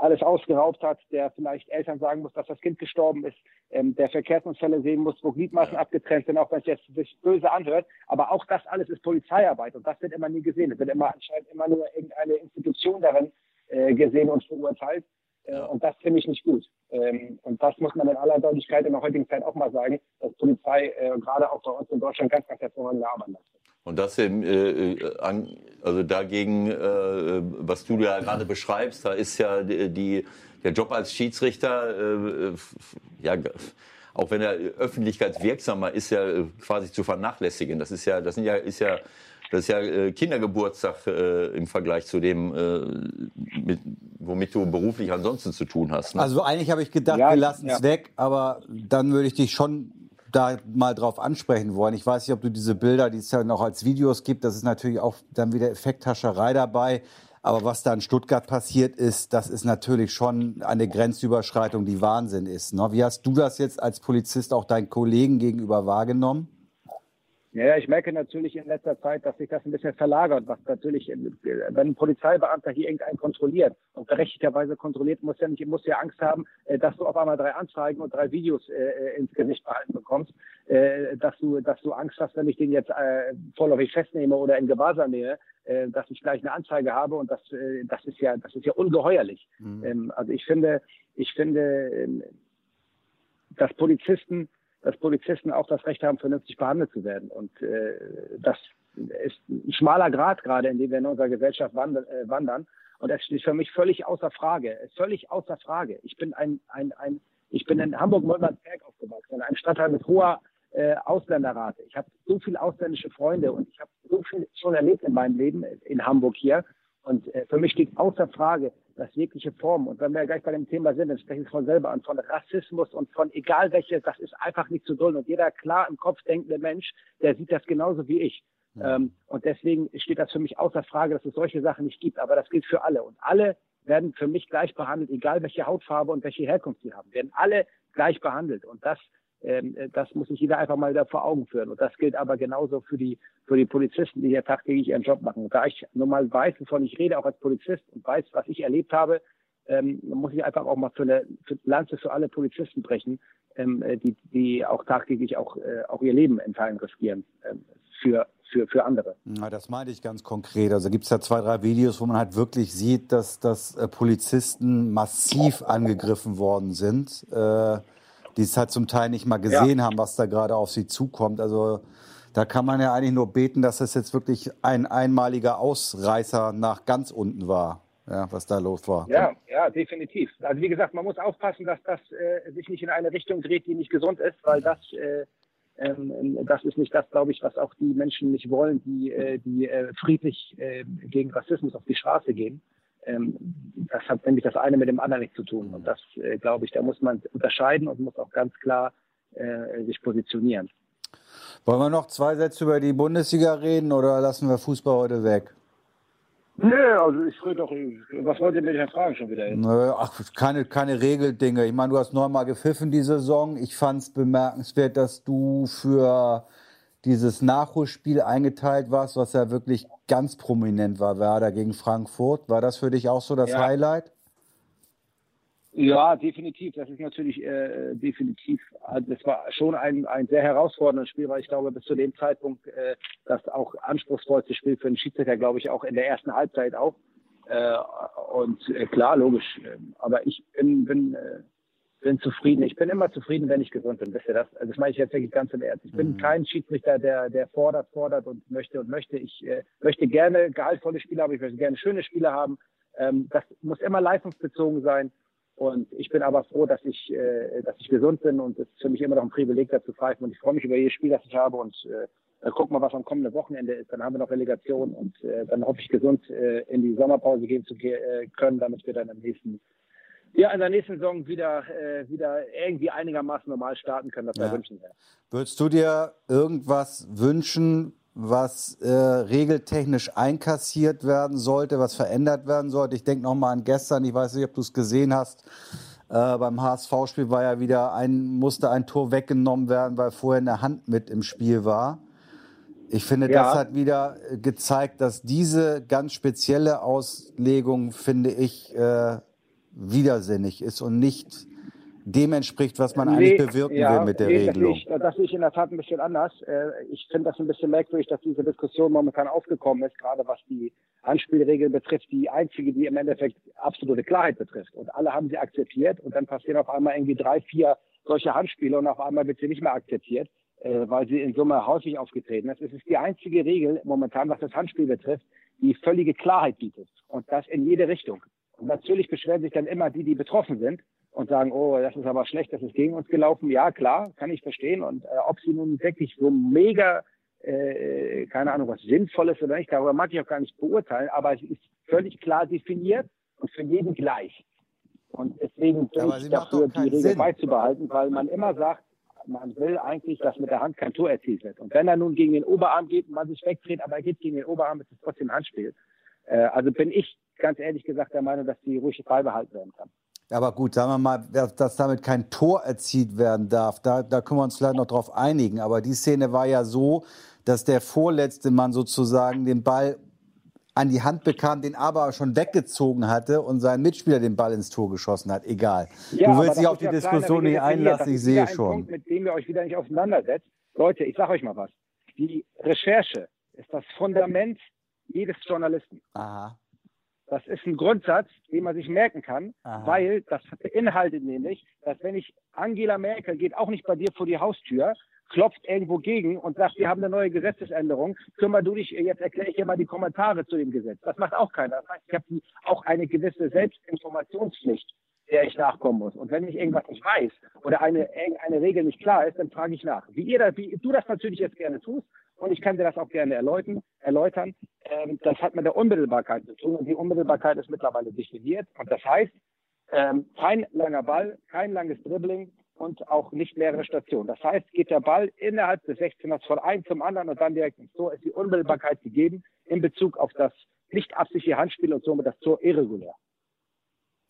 alles ausgeraubt hat, der vielleicht Eltern sagen muss, dass das Kind gestorben ist, ähm, der Verkehrsunfälle sehen muss, wo Gliedmaßen Ja. abgetrennt sind, auch wenn es jetzt sich böse anhört. Aber auch das alles ist Polizeiarbeit und das wird immer nie gesehen. Es wird immer anscheinend immer nur irgendeine Institution darin äh, gesehen und verurteilt. Äh, Ja. Und das finde ich nicht gut. Ähm, und das muss man in aller Deutlichkeit in der heutigen Zeit auch mal sagen, dass Polizei äh, gerade auch bei uns in Deutschland ganz, ganz hervorragende Arbeit leistet. Und das im, äh, äh, an, also dagegen, äh, was du ja gerade beschreibst, da ist ja die, der Job als Schiedsrichter, äh, ja, auch wenn er öffentlichkeitswirksamer ist, ja quasi zu vernachlässigen. Das ist ja, das sind ja, ist ja, das ist ja äh, Kindergeburtstag äh, im Vergleich zu dem, äh, mit, womit du beruflich ansonsten zu tun hast. Ne? Also eigentlich habe ich gedacht, Ja, wir lassen es ja. weg, aber dann würde ich dich schon da mal drauf ansprechen wollen. Ich weiß nicht, ob du diese Bilder, die es ja noch als Videos gibt, das ist natürlich auch dann wieder Effekthascherei dabei. Aber was da in Stuttgart passiert ist, das ist natürlich schon eine Grenzüberschreitung, die Wahnsinn ist. Ne? Wie hast du das jetzt als Polizist auch deinen Kollegen gegenüber wahrgenommen? Ja, ich merke natürlich in letzter Zeit, dass sich das ein bisschen verlagert, was natürlich, äh, wenn ein Polizeibeamter hier irgendeinen kontrolliert und berechtigterweise kontrolliert, muss ja nicht, muss ja Angst haben, äh, dass du auf einmal drei Anzeigen und drei Videos äh, ins Gesicht behalten bekommst, äh, dass du, dass du Angst hast, wenn ich den jetzt äh, vorläufig festnehme oder in Gewahrsam nehme, äh, dass ich gleich eine Anzeige habe und das, äh, das ist ja, das ist ja ungeheuerlich. Ähm, also ich finde, ich finde, ähm, dass Polizisten, dass Polizisten auch das Recht haben, vernünftig behandelt zu werden. Und äh, das ist ein schmaler Grad gerade, in dem wir in unserer Gesellschaft wandern. Äh, wandern. Und es steht für mich völlig außer Frage. Völlig außer Frage. Ich bin ein, ein, ein ich bin in Hamburg-Molmersberg aufgewachsen, in einem Stadtteil mit hoher äh, Ausländerrate. Ich habe so viele ausländische Freunde und ich habe so viel schon erlebt in meinem Leben in Hamburg hier. Und äh, für mich steht außer Frage, dass jegliche Form, und wenn wir gleich bei dem Thema sind, dann spreche ich von selber an, von Rassismus und von egal welche, das ist einfach nicht zu dulden. Und jeder klar im Kopf denkende Mensch, der sieht das genauso wie ich. Ähm, und deswegen steht das für mich außer Frage, dass es solche Sachen nicht gibt. Aber das gilt für alle. Und alle werden für mich gleich behandelt, egal welche Hautfarbe und welche Herkunft sie haben, werden alle gleich behandelt. Und das, das muss sich jeder einfach mal wieder vor Augen führen. Und das gilt aber genauso für die, für die Polizisten, die hier tagtäglich ihren Job machen. Da ich nun mal weiß, wovon ich rede, auch als Polizist und weiß, was ich erlebt habe, ähm, muss ich einfach auch mal für eine für Lanze für alle Polizisten brechen, ähm, äh, die, die auch tagtäglich auch, äh, auch ihr Leben in Teilen riskieren ähm, für, für, für andere. Ja, das meinte ich ganz konkret. Also gibt es ja zwei, drei Videos, wo man halt wirklich sieht, dass, dass äh, Polizisten massiv angegriffen worden sind, äh, die es halt zum Teil nicht mal gesehen ja. haben, was da gerade auf sie zukommt. Also da kann man ja eigentlich nur beten, dass es jetzt wirklich ein einmaliger Ausreißer nach ganz unten war ja, was da los war. Ja, ja, definitiv. Also wie gesagt, man muss aufpassen, dass das äh, sich nicht in eine Richtung dreht, die nicht gesund ist, weil das, äh, ähm, das ist nicht das, glaube ich, was auch die Menschen nicht wollen, die, äh, die äh, friedlich äh, gegen Rassismus auf die Straße gehen. Ähm, das hat nämlich das eine mit dem anderen nichts zu tun. Und das, äh, glaube ich, da muss man unterscheiden und muss auch ganz klar äh, sich positionieren. Wollen wir noch zwei Sätze über die Bundesliga reden oder lassen wir Fußball heute weg? Nö, also ich rede doch, was wollt ihr mit den Fragen schon wieder? Nö, ach, keine, keine Regeldinge. Ich meine, du hast neunmal gepfiffen die Saison. Ich fand es bemerkenswert, dass du für dieses Nachholspiel eingeteilt warst, was ja wirklich ganz prominent war, Werder gegen Frankfurt. War das für dich auch so das ja. Highlight? Ja, definitiv. Das ist natürlich äh, definitiv. Also das war schon ein, ein sehr herausforderndes Spiel, weil ich glaube, bis zu dem Zeitpunkt äh, das auch anspruchsvollste Spiel für den Schiedsrichter, glaube ich, auch in der ersten Halbzeit auch. Äh, und äh, klar, logisch. Äh, aber ich bin, bin, äh, bin zufrieden. Ich bin immer zufrieden, wenn ich gesund bin. Wisst ihr das? Also das meine ich jetzt wirklich ganz im Ernst. Ich bin mhm. kein Schiedsrichter, der, der fordert, fordert und möchte und möchte. Ich äh, möchte gerne gehaltvolle Spiele haben. Ich möchte gerne schöne Spiele haben. Ähm, das muss immer leistungsbezogen sein. Und ich bin aber froh, dass ich, äh, dass ich gesund bin und es ist für mich immer noch ein Privileg, dazu pfeifen. Und ich freue mich über jedes Spiel, das ich habe. Und äh, dann gucken wir, was am kommenden Wochenende ist. Dann haben wir noch Relegation und äh, dann hoffe ich gesund äh, in die Sommerpause gehen zu äh, können, damit wir dann im nächsten ja, in der nächsten Saison wieder, äh, wieder irgendwie einigermaßen normal starten können. Das ja. wünschen wir. Würdest du dir irgendwas wünschen, was äh, regeltechnisch einkassiert werden sollte, was verändert werden sollte. Ich denke nochmal an gestern, ich weiß nicht, ob du es gesehen hast. Äh, beim HSV-Spiel war ja wieder ein, musste ein Tor weggenommen werden, weil vorher eine Hand mit im Spiel war. Ich finde, ja. das hat wieder gezeigt, dass diese ganz spezielle Auslegung, finde ich, äh, widersinnig ist und nicht dem entspricht, was man nee, eigentlich bewirken ja, will mit der nee, Regelung. Das, das sehe ich in der Tat ein bisschen anders. Äh, ich finde das ein bisschen merkwürdig, dass diese Diskussion momentan aufgekommen ist, gerade was die Anspielregel betrifft, die einzige, die im Endeffekt absolute Klarheit betrifft. Und alle haben sie akzeptiert und dann passieren auf einmal irgendwie drei, vier solche Handspiele und auf einmal wird sie nicht mehr akzeptiert, äh, weil sie in Summe häufig aufgetreten ist. Es ist die einzige Regel momentan, was das Handspiel betrifft, die völlige Klarheit bietet. Und das in jede Richtung. Und natürlich beschweren sich dann immer die, die betroffen sind und sagen, oh, das ist aber schlecht, das ist gegen uns gelaufen. Ja, klar, kann ich verstehen. Und äh, ob sie nun wirklich so mega, äh, keine Ahnung, was sinnvoll ist oder nicht, darüber mag ich auch gar nicht beurteilen, aber es ist völlig klar definiert und für jeden gleich. Und deswegen bin ich dafür, die Regel Sinn. beizubehalten, weil man immer sagt, man will eigentlich, dass mit der Hand kein Tor erzielt wird. Und wenn er nun gegen den Oberarm geht und man sich wegdreht, aber er geht gegen den Oberarm, ist es trotzdem Handspiel. Äh, also bin ich ganz ehrlich gesagt der Meinung, dass die ruhig beibehalten werden kann. Aber gut, sagen wir mal, dass damit kein Tor erzielt werden darf, da, da können wir uns vielleicht noch drauf einigen. Aber die Szene war ja so, dass der vorletzte Mann sozusagen den Ball an die Hand bekam, den aber schon weggezogen hatte und sein Mitspieler den Ball ins Tor geschossen hat. Egal. Ja, du willst dich auf die Diskussion nicht einlassen, ich sehe schon. Punkt, mit dem ihr euch wieder nicht auseinandersetzt. Leute, ich sage euch mal was. Die Recherche ist das Fundament jedes Journalisten. Aha. Das ist ein Grundsatz, den man sich merken kann, Aha. weil das beinhaltet nämlich, dass wenn ich Angela Merkel geht auch nicht bei dir vor die Haustür, klopft irgendwo gegen und sagt, wir haben eine neue Gesetzesänderung, kümmer du dich, jetzt erkläre ich dir mal die Kommentare zu dem Gesetz. Das macht auch keiner. Das heißt, ich habe auch eine gewisse Selbstinformationspflicht, der ich nachkommen muss. Und wenn ich irgendwas nicht weiß oder eine, eine Regel nicht klar ist, dann frage ich nach. Wie, ihr das, wie du das natürlich jetzt gerne tust, und ich kann dir das auch gerne erläutern. erläutern. Ähm, das hat mit der Unmittelbarkeit zu tun und die Unmittelbarkeit ist mittlerweile definiert. Und das heißt, ähm, kein langer Ball, kein langes Dribbling und auch nicht mehrere Stationen. Das heißt, geht der Ball innerhalb des 16ers von einem zum anderen und dann direkt ins Tor, ist die Unmittelbarkeit gegeben in Bezug auf das nicht absichtliche Handspiel und somit das Tor irregulär.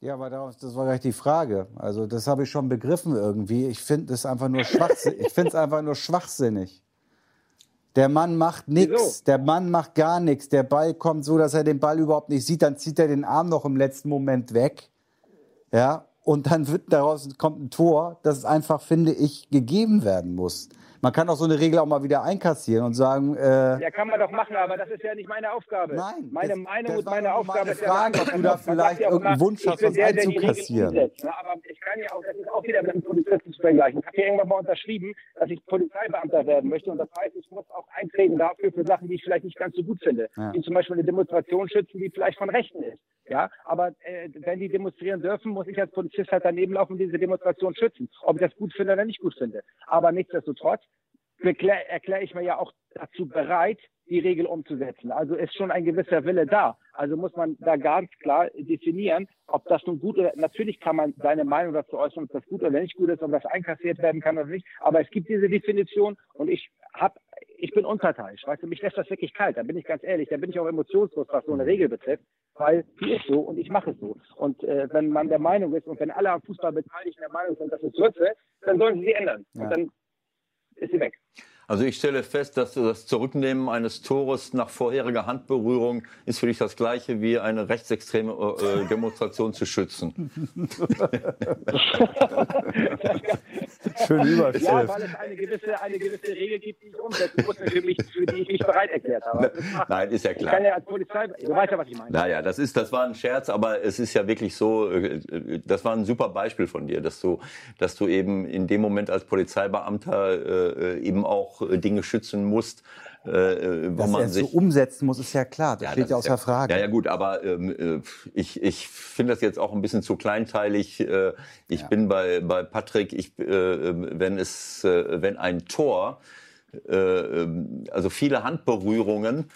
Ja, aber daraus, das war gleich die Frage. Also das habe ich schon begriffen irgendwie. Ich finde es einfach nur schwachsinnig. ich finde es einfach nur schwachsinnig. Der Mann macht nichts. Der Mann macht gar nichts. Der Ball kommt so, dass er den Ball überhaupt nicht sieht. Dann zieht er den Arm noch im letzten Moment weg. Ja, und dann wird daraus kommt ein Tor, das einfach, finde ich, gegeben werden muss. Man kann auch so eine Regel auch mal wieder einkassieren und sagen, äh, Ja, kann man doch machen, aber das ist ja nicht meine Aufgabe. Nein, meine das- Meinung das und meine Aufgabe ist ja Frage, eine ob du da vielleicht ja irgendeinen Wunsch ich hast, bin was der, der einzukassieren. umsetzt, ne? Aber ich kann ja auch, das ist auch wieder mit einem Polizisten zu vergleichen. Ich habe hier irgendwann mal unterschrieben, dass ich Polizeibeamter werden möchte und das heißt, ich muss auch eintreten dafür für Sachen, die ich vielleicht nicht ganz so gut finde. Ja. Wie zum Beispiel eine Demonstration schützen, die vielleicht von Rechten ist. Ja, aber äh, wenn die demonstrieren dürfen, muss ich als Polizist halt daneben laufen und diese Demonstration schützen. Ob ich das gut finde oder nicht gut finde. Aber nichtsdestotrotz erkläre erklär ich mir ja auch dazu bereit, die Regel umzusetzen. Also ist schon ein gewisser Wille da. Also muss man da ganz klar definieren, ob das nun gut oder natürlich kann man seine Meinung dazu äußern, ob das gut oder nicht gut ist, ob das einkassiert werden kann oder nicht. Aber es gibt diese Definition und ich hab, ich bin unparteiisch. Weißt du, mich lässt das wirklich kalt. Da bin ich ganz ehrlich. Da bin ich auch emotionslos, was so eine Regel betrifft, weil die ist so und ich mache es so. Und äh, wenn man der Meinung ist und wenn alle am Fußball Beteiligten der Meinung sind, das ist Grütze, dann sollen sie sie ändern. Ja. Und dann ist sie weg. Also ich stelle fest, dass das Zurücknehmen eines Tores nach vorheriger Handberührung ist für dich das gleiche wie eine rechtsextreme äh, äh, *laughs* Demonstration zu schützen. *laughs* Schöne Ja, Überschrift. weil es eine gewisse, eine gewisse Regel gibt, die ich umsetzen muss, für, die ich mich bereit erklärt habe. Nein, ist ja Ich klar. kann ja als Polizei, du weißt ja, was ich meine. Naja, das ist, das war ein Scherz, aber es ist ja wirklich so, äh, äh, das war ein super Beispiel von dir, dass du, dass du eben in dem Moment als Polizeibeamter äh, eben auch äh, Dinge schützen musst, äh, äh, wo Dass man es so sich umsetzen muss, ist ja klar. Das steht das ja außer Frage. Ja, ja, gut, aber ähm, äh, ich, ich finde das jetzt auch ein bisschen zu kleinteilig. Äh, ich bin bei, bei Patrick, ich, äh, wenn es, äh, wenn ein Tor, äh, ähm, also viele Handberührungen,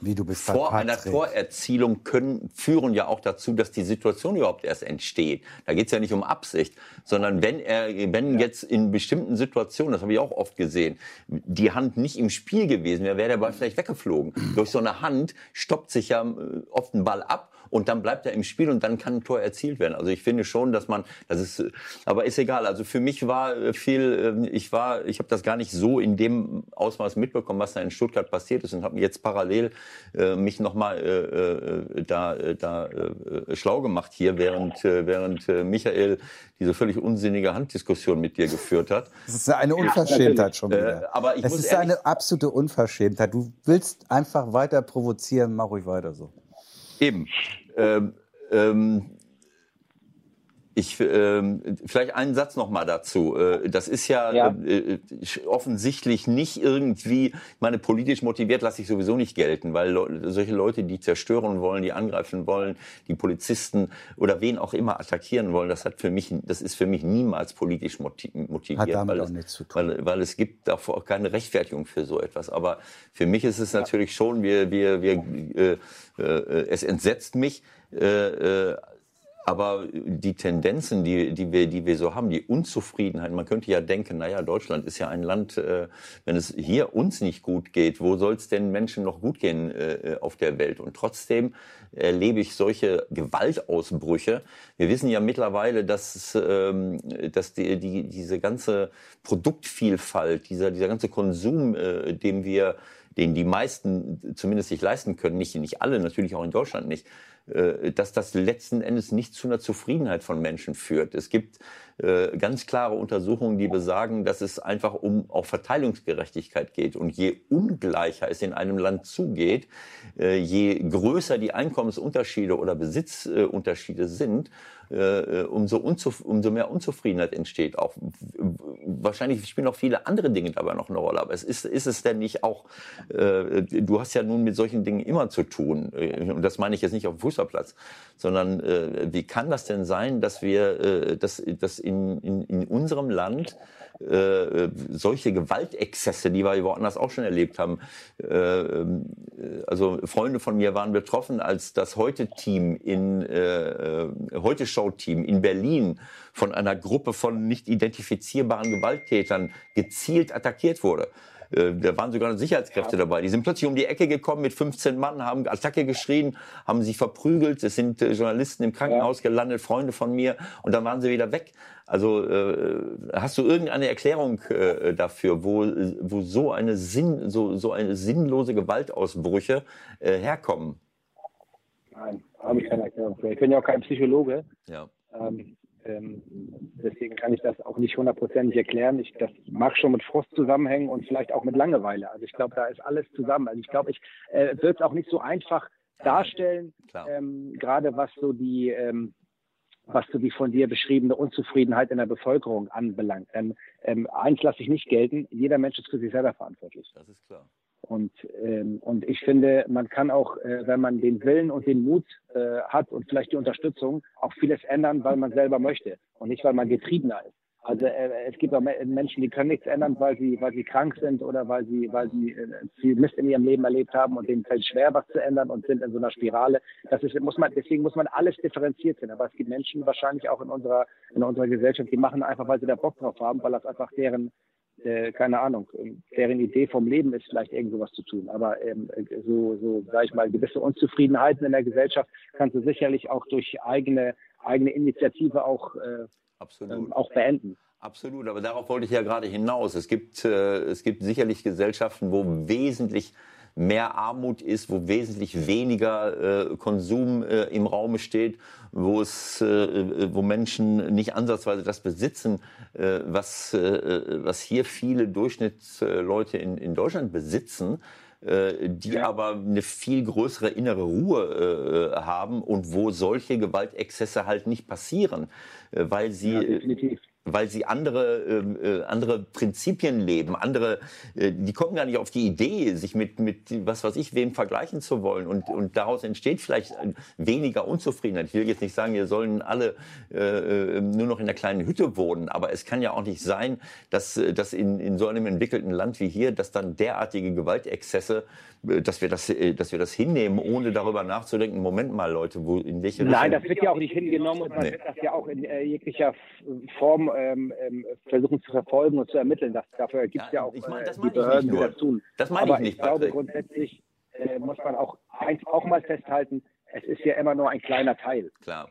Wie du bist vor einer. Torerzielung können, führen ja auch dazu, dass die Situation überhaupt erst entsteht. Da geht es ja nicht um Absicht, sondern wenn er, wenn jetzt in bestimmten Situationen, das habe ich auch oft gesehen, die Hand nicht im Spiel gewesen wäre, wäre der Ball vielleicht weggeflogen. Durch so eine Hand stoppt sich ja äh, oft ein Ball ab und dann bleibt er im Spiel und dann kann ein Tor erzielt werden. Also ich finde schon, dass man, das ist, aber ist egal. Also für mich war äh, viel, äh, ich war, ich habe das gar nicht so in dem Ausmaß mitbekommen, was da in Stuttgart passiert ist und habe jetzt parallel äh, mich nochmal äh, äh, da, äh, da äh, schlau gemacht hier, während, äh, während äh, Michael diese völlig unsinnige Handdiskussion mit dir geführt hat. Das ist eine Unverschämtheit schon wieder. Äh, aber ich es muss ist ehrlich- eine absolute Unverschämtheit. Du willst einfach weiter provozieren, mach ruhig weiter so. Eben. Ähm, ähm, ich, ähm, vielleicht einen Satz noch mal dazu. Äh, das ist ja, Ja. Äh, äh, offensichtlich nicht irgendwie, ich meine, politisch motiviert lasse ich sowieso nicht gelten, weil Leu- solche Leute, die zerstören wollen, die angreifen wollen, die Polizisten oder wen auch immer attackieren wollen, das hat für mich, das ist für mich niemals politisch moti- motiviert. Hat damit weil auch es, nichts zu tun. Weil, weil es gibt davor auch keine Rechtfertigung für so etwas. Aber für mich ist es natürlich schon, wir, wir, wir, äh, äh, es entsetzt mich, äh, äh, aber die Tendenzen, die, die, wir, die wir so haben, die Unzufriedenheit, man könnte ja denken, naja, Deutschland ist ja ein Land, äh, wenn es hier uns nicht gut geht, wo soll es denn Menschen noch gut gehen äh, auf der Welt? Und trotzdem erlebe ich solche Gewaltausbrüche. Wir wissen ja mittlerweile, dass, ähm, dass die, die, diese ganze Produktvielfalt, dieser, dieser ganze Konsum, äh, dem wir den die meisten zumindest sich leisten können, nicht, nicht alle, natürlich auch in Deutschland nicht, äh, dass das letzten Endes nicht zu einer Zufriedenheit von Menschen führt. Es gibt äh, ganz klare Untersuchungen, die besagen, dass es einfach um auch Verteilungsgerechtigkeit geht. Und je ungleicher es in einem Land zugeht, äh, je größer die Einkommensunterschiede oder Besitzunterschiede sind, äh, umso, unzuf umso mehr Unzufriedenheit entsteht. Auch wahrscheinlich spielen auch viele andere Dinge dabei noch eine Rolle. Aber es ist, ist es denn nicht auch, äh, du hast ja nun mit solchen Dingen immer zu tun. Äh, Und das meine ich jetzt nicht auf dem Fußballplatz, sondern äh, wie kann das denn sein, dass wir, äh, dass, dass in, in, in unserem Land äh, solche Gewaltexzesse, die wir woanders auch schon erlebt haben. Äh, also Freunde von mir waren betroffen, als das Heute-Team in äh, Heute-Show-Team in Berlin von einer Gruppe von nicht identifizierbaren Gewalttätern gezielt attackiert wurde. Äh, da waren sogar Sicherheitskräfte ja. dabei. Die sind plötzlich um die Ecke gekommen mit 15 Mann, haben Attacke geschrien, haben sich verprügelt. Es sind äh, Journalisten im Krankenhaus ja. gelandet, Freunde von mir, und dann waren sie wieder weg. Also äh, hast du irgendeine Erklärung äh, dafür, wo, wo so eine Sinn, so, so eine sinnlose Gewaltausbrüche äh, herkommen? Nein, habe ich keine Erklärung für. Ich bin ja auch kein Psychologe. Ja. Ähm, ähm, deswegen kann ich das auch nicht hundertprozentig erklären. Ich, das mag schon mit Frust zusammenhängen und vielleicht auch mit Langeweile. Also ich glaube, da ist alles zusammen. Also ich glaube, ich äh, würde es auch nicht so einfach darstellen, ähm, gerade was so die ähm, was so die von dir beschriebene Unzufriedenheit in der Bevölkerung anbelangt. Denn ähm, eins lasse ich nicht gelten, jeder Mensch ist für sich selber verantwortlich. Das ist klar. Und, ähm, und ich finde, man kann auch, äh, wenn man den Willen und den Mut äh, hat und vielleicht die Unterstützung, auch vieles ändern, weil man selber möchte und nicht, weil man getriebener ist. Also äh, es gibt auch Menschen, die können nichts ändern, weil sie, weil sie krank sind oder weil sie, weil sie äh, viel Mist in ihrem Leben erlebt haben und denen fällt schwer, was zu ändern und sind in so einer Spirale. Das ist, muss man, deswegen muss man alles differenziert sehen. Aber es gibt Menschen wahrscheinlich auch in unserer, in unserer Gesellschaft, die machen einfach, weil sie da Bock drauf haben, weil das einfach deren, äh, keine Ahnung, deren Idee vom Leben ist, vielleicht irgend sowas zu tun. Aber ähm, so, so, sag ich mal, gewisse Unzufriedenheiten in der Gesellschaft kannst du sicherlich auch durch eigene, eigene Initiative auch äh, Absolut. Ähm, auch beenden. Absolut, aber darauf wollte ich ja gerade hinaus. Es gibt, äh, es gibt sicherlich Gesellschaften, wo wesentlich mehr Armut ist, wo wesentlich weniger äh, Konsum äh, im Raume steht, wo es, äh, wo Menschen nicht ansatzweise das besitzen, äh, was, äh, was hier viele Durchschnittsleute in, in Deutschland besitzen äh, die ja. aber eine viel größere innere Ruhe äh, haben und wo solche Gewaltexzesse halt nicht passieren, äh, weil sie ja, weil sie andere, ähm, äh, andere Prinzipien leben, andere, äh, die kommen gar nicht auf die Idee, sich mit, mit was weiß ich, wem vergleichen zu wollen. Und, und daraus entsteht vielleicht weniger Unzufriedenheit. Ich will jetzt nicht sagen, wir sollen alle äh, äh, nur noch in einer kleinen Hütte wohnen, aber es kann ja auch nicht sein, dass, dass in, in so einem entwickelten Land wie hier, dass dann derartige Gewaltexzesse äh, dass wir das, äh, dass wir das hinnehmen, ohne darüber nachzudenken. Moment mal, Leute, wo in welche Richtung? Nein, das wird ja auch nicht hingenommen und man nee. wird das ja auch in äh, jeglicher Form ähm, ähm, versuchen zu verfolgen und zu ermitteln. Das, dafür gibt es ja, ja, auch ich mein, das äh, die Behörden, die das tun. Das meine ich nicht. Ich glaube, grundsätzlich äh, muss man auch eins auch mal festhalten: Es ist ja immer nur ein kleiner Teil. Klar.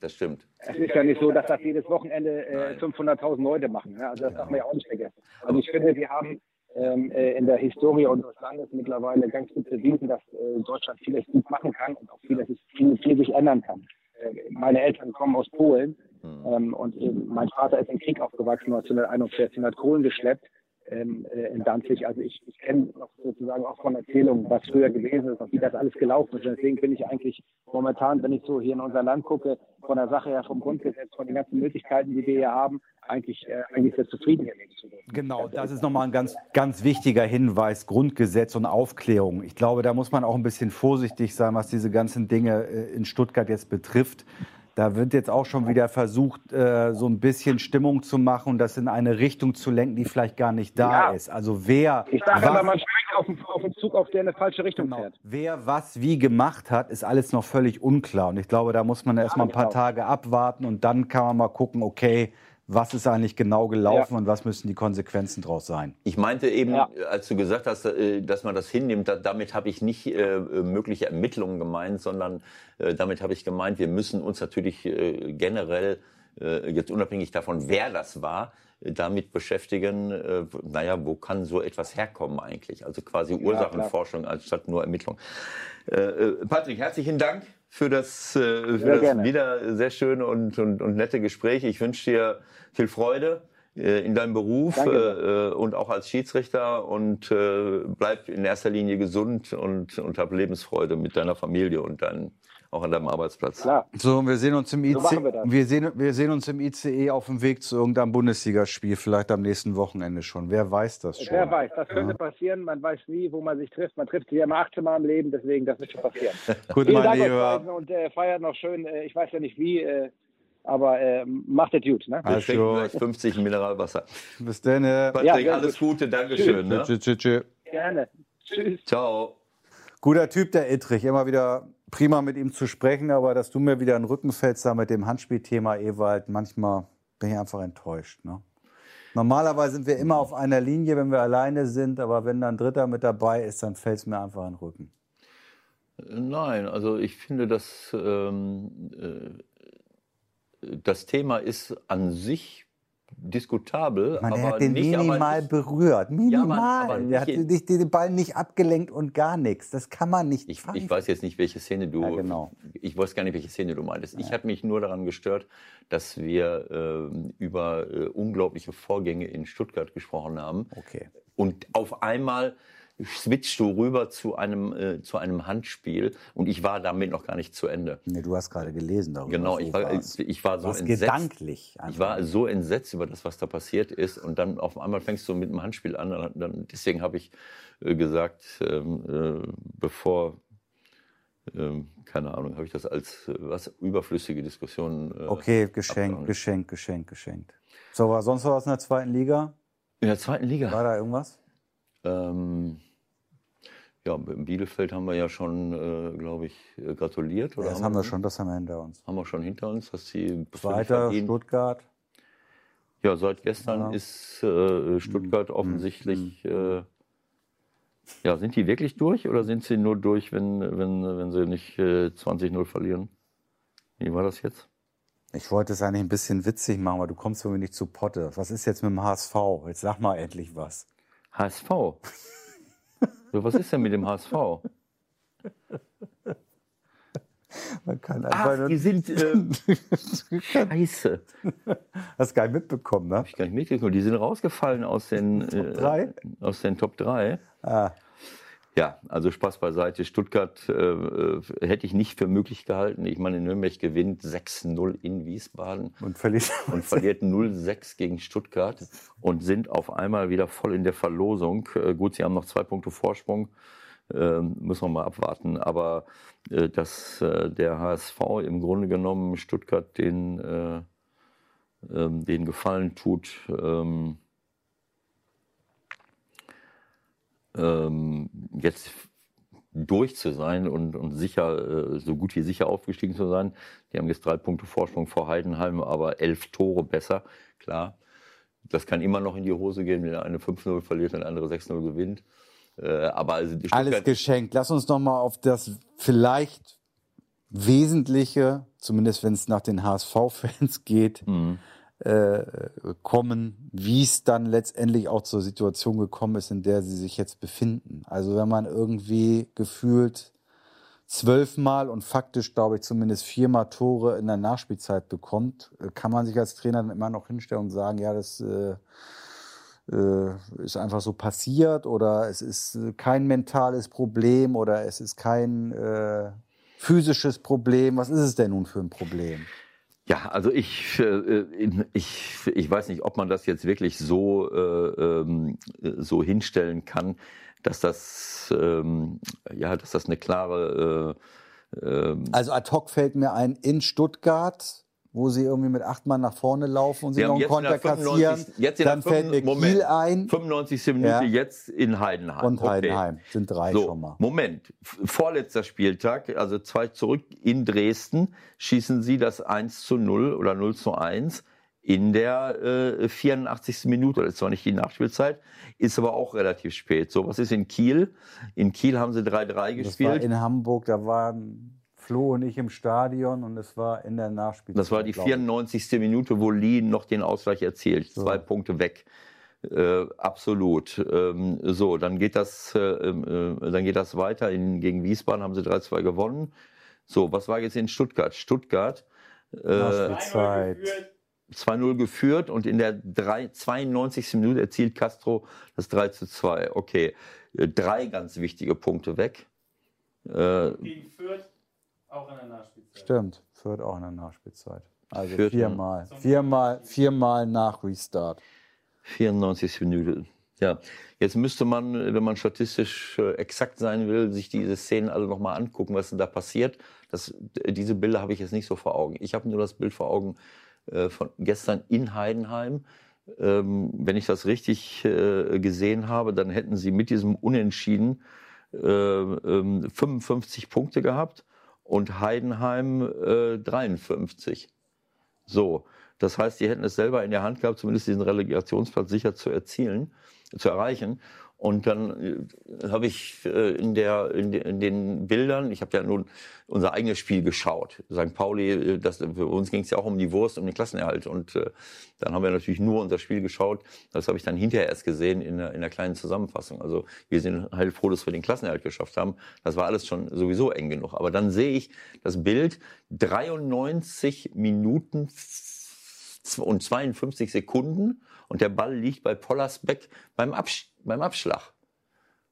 Das stimmt. Es ist ja nicht so, dass das jedes Wochenende äh, 500.000 Leute machen. Ne? Also das darf man ja auch nicht vergessen. Also ich finde, wir haben ähm, äh, in der Historie unseres Landes mittlerweile ganz gut bewiesen, dass äh, Deutschland vieles gut machen kann und auch vieles viel, viel sich ändern kann. Äh, meine Eltern kommen aus Polen mhm. ähm, und mein Vater ist im Krieg aufgewachsen, 1941, hat Kohlen geschleppt ähm, äh, in Danzig. Also ich, ich kenne noch sozusagen auch von Erzählungen, was früher gewesen ist und wie das alles gelaufen ist. Und deswegen bin ich eigentlich momentan, wenn ich so hier in unser Land gucke, von der Sache her, vom Grundgesetz, von den ganzen Möglichkeiten, die wir hier haben, eigentlich, äh, eigentlich sehr zufrieden hier zu dürfen. Genau, das ist nochmal ein ganz, ganz wichtiger Hinweis, Grundgesetz und Aufklärung. Ich glaube, da muss man auch ein bisschen vorsichtig sein, was diese ganzen Dinge äh, in Stuttgart jetzt betrifft. Da wird jetzt auch schon wieder versucht, äh, so ein bisschen Stimmung zu machen und das in eine Richtung zu lenken, die vielleicht gar nicht da ja. ist. Also wer. Ich sage immer, man steigt auf, auf einen Zug, auf der eine falsche Richtung genau. fährt. Wer was wie gemacht hat, ist alles noch völlig unklar. Und ich glaube, da muss man erst mal ein paar. Tage abwarten und dann kann man mal gucken, okay, was ist eigentlich genau gelaufen ja. und was müssen die Konsequenzen daraus sein? Ich meinte eben, ja. als du gesagt hast, äh, dass man das hinnimmt, damit habe ich nicht äh, mögliche Ermittlungen gemeint, sondern äh, damit habe ich gemeint, wir müssen uns natürlich generell, jetzt unabhängig davon, wer das war, damit beschäftigen, äh, naja, wo kann so etwas herkommen eigentlich? Also quasi Ursachenforschung ja, anstatt nur Ermittlung. Patrick, herzlichen Dank für das, äh, für das wieder sehr schöne und, und, und nette Gespräch. Ich wünsche dir viel Freude äh, in deinem Beruf äh, und auch als Schiedsrichter. Und äh, bleib in erster Linie gesund und, und hab Lebensfreude mit deiner Familie und deinen auch an deinem Arbeitsplatz. Klar. So, wir sehen uns im ICE. So wir, wir, sehen, wir sehen uns im ICE auf dem Weg zu irgendeinem Bundesligaspiel, vielleicht am nächsten Wochenende schon. Wer weiß das schon? Wer weiß, das könnte ja. passieren. Man weiß nie, wo man sich trifft. Man trifft sich ja immer 18 Mal im Leben, deswegen das wird schon passieren. *laughs* Gut, Vielen mein Lieber. Und äh, feiert noch schön. Äh, ich weiß ja nicht wie. Äh, aber äh, macht es gut. Ne? Wir trinken gleich 50 Mineralwasser. Bis dann. Patrick, ja, alles gut. Gute, Dankeschön. Tschüss. Ne? Tschüss, tschüss, Gerne. Tschüss. Ciao. Guter Typ, der Ittrich. Immer wieder prima mit ihm zu sprechen, aber dass du mir wieder in den Rücken fällst da mit dem Handspielthema Ewald, manchmal bin ich einfach enttäuscht. Ne? Normalerweise sind wir immer auf einer Linie, wenn wir alleine sind, aber wenn dann Dritter mit dabei ist, dann fällt es mir einfach in den Rücken. Nein, also ich finde, dass ähm, äh, das Thema ist an sich diskutabel, Man, aber hat den nicht, minimal nicht, berührt. Minimal. aber der hat nicht den Ball nicht abgelenkt und gar nichts. Das kann man nicht Ich, ich weiß jetzt nicht, welche Szene du. Ja, genau. Ich weiß gar nicht, welche Szene du meintest. Ich habe mich nur daran gestört, dass wir ähm, über äh, unglaubliche Vorgänge in Stuttgart gesprochen haben. Okay. Und auf einmal switchst du rüber zu einem, äh, zu einem Handspiel und ich war damit noch gar nicht zu Ende. Nee, du hast gerade gelesen darüber. Genau, ich war, ich war so Was entsetzt. gedanklich. Ich war so entsetzt über das, was da passiert ist. Und dann auf einmal fängst du mit dem Handspiel an. Dann, deswegen habe ich äh, gesagt, ähm, äh, bevor, ähm, keine Ahnung, habe ich das als äh, was überflüssige Diskussion. Äh, Okay, geschenkt, geschenkt, geschenkt, geschenkt. So, war sonst was in der zweiten Liga? In der zweiten Liga. War da irgendwas? Ähm, ja, in Bielefeld haben wir ja schon, äh, glaube ich, äh, gratuliert. Oder das haben wir schon, das haben wir hinter uns. Haben wir schon hinter uns, dass sie völlig Zweiter, Stuttgart. Ja, seit gestern Ja. Mhm. ist äh, Stuttgart offensichtlich. Äh, ja, sind die wirklich durch oder sind sie nur durch, wenn, wenn, wenn sie nicht äh, 20-0 verlieren? Wie war das jetzt? Ich wollte es eigentlich ein bisschen witzig machen, aber du kommst irgendwie nicht zu Potte. Was ist jetzt mit dem HSV? Jetzt sag mal endlich was. HSV. *laughs* so, was ist denn mit dem HSV? Man kann einfach Ach, die sind. Äh, *laughs* scheiße. Hast gar nicht mitbekommen, ne? Hab ich gar nicht mitgekriegt. Die sind rausgefallen aus den, äh, drei? aus den Top 3. Ah, Ja, also Spaß beiseite. Stuttgart äh, äh, hätte ich nicht für möglich gehalten. Ich meine, Nürnberg gewinnt 6-0 in Wiesbaden und verliert. und *laughs* verliert 0-6 gegen Stuttgart und sind auf einmal wieder voll in der Verlosung. Äh, gut, sie haben noch zwei Punkte Vorsprung. Ähm, müssen wir mal abwarten. Aber äh, dass äh, der HSV im Grunde genommen Stuttgart den, äh, ähm, den Gefallen tut, ähm, ähm, jetzt durch zu sein und, und sicher, äh, so gut wie sicher aufgestiegen zu sein. Die haben jetzt drei Punkte Vorsprung vor Heidenheim, aber elf Tore besser, klar. Das kann immer noch in die Hose gehen, wenn der eine 5-0 verliert und der andere 6-0 gewinnt. Äh, aber also Alles geschenkt. Lass uns noch mal auf das vielleicht Wesentliche, zumindest wenn es nach den HSV-Fans *laughs* geht, Mhm. Äh, kommen, wie es dann letztendlich auch zur Situation gekommen ist, in der sie sich jetzt befinden. Also wenn man irgendwie gefühlt zwölfmal und faktisch, glaube ich, zumindest viermal Tore in der Nachspielzeit bekommt, äh, kann man sich als Trainer dann immer noch hinstellen und sagen, ja, das äh, äh, ist einfach so passiert oder es ist kein mentales Problem oder es ist kein äh, physisches Problem. Was ist es denn nun für ein Problem? Ja, also ich, äh, ich, ich weiß nicht, ob man das jetzt wirklich so, äh, ähm, so hinstellen kann, dass das, ähm, ja, dass das eine klare, äh, ähm, Also ad hoc fällt mir ein in Stuttgart, wo sie irgendwie mit acht Mann nach vorne laufen und sie noch einen jetzt in der Konter kassieren. 95. Jetzt Dann fällt mir 5. Moment. Kiel ein 95. Minute Ja. jetzt in Heidenheim. und Okay. Heidenheim. Sind drei So, schon mal. Moment. Vorletzter Spieltag, also zwei zurück in Dresden, schießen sie das 1 zu 0 oder 0 zu 1 in der äh, 84. Minute. Das ist zwar nicht die Nachspielzeit, ist aber auch relativ spät. So, was ist in Kiel? In Kiel haben sie 3-3 Das war gespielt. in Hamburg, da waren Flo und ich im Stadion und es war in der Nachspielzeit. Das war die glaub ich. 94. Minute, wo Lee noch den Ausgleich erzielt. Zwei Punkte weg. Äh, absolut. Ähm, so, dann geht das, äh, äh, dann geht das weiter. In, gegen Wiesbaden haben sie 3-2 gewonnen. So, was war jetzt in Stuttgart? Stuttgart äh, Nachspielzeit. 3-0 geführt. 2-0 geführt und in der 3, 92. Minute erzielt Castro das 3 zu 2. Okay, Äh, drei ganz wichtige Punkte weg. Äh, Gegen Fürth auch in der Nachspielzeit. Stimmt, Fürth auch in der Nachspielzeit. Also Fürth, viermal. Viermal, viermal nach Restart. 94. Minute. Ja, jetzt müsste man, wenn man statistisch äh, exakt sein will, sich diese Szenen alle nochmal angucken, was denn da passiert. Das, diese Bilder habe ich jetzt nicht so vor Augen. Ich habe nur das Bild vor Augen äh, von gestern in Heidenheim. Ähm, wenn ich das richtig äh, gesehen habe, dann hätten sie mit diesem Unentschieden äh, ähm, 55 Punkte gehabt und Heidenheim äh, 53. So, Das heißt, die hätten es selber in der Hand gehabt, zumindest diesen Relegationsplatz sicher zu erzielen, zu erreichen. Und dann äh, habe ich äh, in, der, in, de, in den Bildern, ich habe ja nun unser eigenes Spiel geschaut. St. Pauli, äh, das, für uns ging es ja auch um die Wurst, um den Klassenerhalt. Und äh, dann haben wir natürlich nur unser Spiel geschaut. Das habe ich dann hinterher erst gesehen in der, in der kleinen Zusammenfassung. Also wir sind halt froh, dass wir den Klassenerhalt geschafft haben. Das war alles schon sowieso eng genug. Aber dann sehe ich das Bild, 93 Minuten und 52 Sekunden und der Ball liegt bei Pollersbeck beim, Absch beim Abschlag.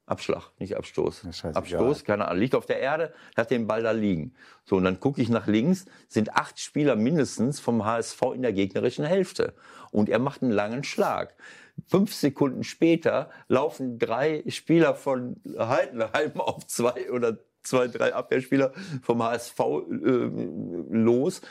Abschlag, nicht Abstoß. Abstoß, keine Ahnung, liegt auf der Erde, hat den Ball da liegen. So, und dann gucke ich nach links, sind acht Spieler mindestens vom HSV in der gegnerischen Hälfte. Und er macht einen langen Schlag. Fünf Sekunden später laufen drei Spieler von Heidenheim *laughs* auf zwei oder zwei, drei Abwehrspieler vom HSV äh, los.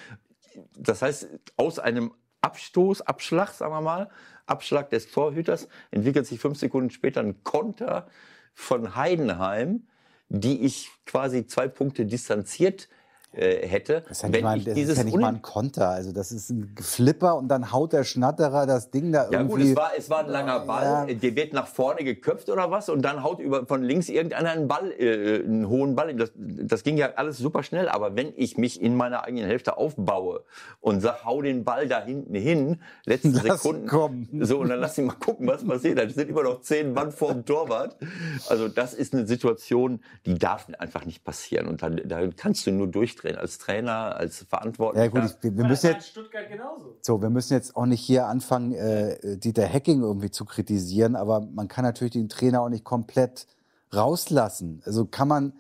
Das heißt, aus einem Abstoß, Abschlag, sagen wir mal, Abschlag des Torhüters, entwickelt sich fünf Sekunden später ein Konter von Heidenheim, die ich quasi zwei Punkte distanziert äh, hätte. Das ist ja nicht, mal, das ist ja nicht mal ein Konter. Also das ist ein Flipper und dann haut der Schnatterer das Ding da ja, irgendwie. Ja gut, es war, es war ein langer Ball. Ja. Der wird nach vorne geköpft oder was und dann haut über, von links irgendeiner einen Ball, äh, einen hohen Ball. Das, das ging ja alles super schnell. Aber wenn ich mich in meiner eigenen Hälfte aufbaue und sag, hau den Ball da hinten hin, letzten lass Sekunden. Kommen. So, und dann lass ihn mal gucken, was passiert. Da sind immer noch zehn Mann vor dem Torwart. Also das ist eine Situation, die darf einfach nicht passieren. Und dann, da kannst du nur durchdrehen als Trainer, als Verantwortlicher. Ja gut, ich, wir, wir müssen jetzt, Stuttgart genauso. So, wir müssen jetzt auch nicht hier anfangen, äh, Dieter Hacking irgendwie zu kritisieren, aber man kann natürlich den Trainer auch nicht komplett rauslassen. Also kann man,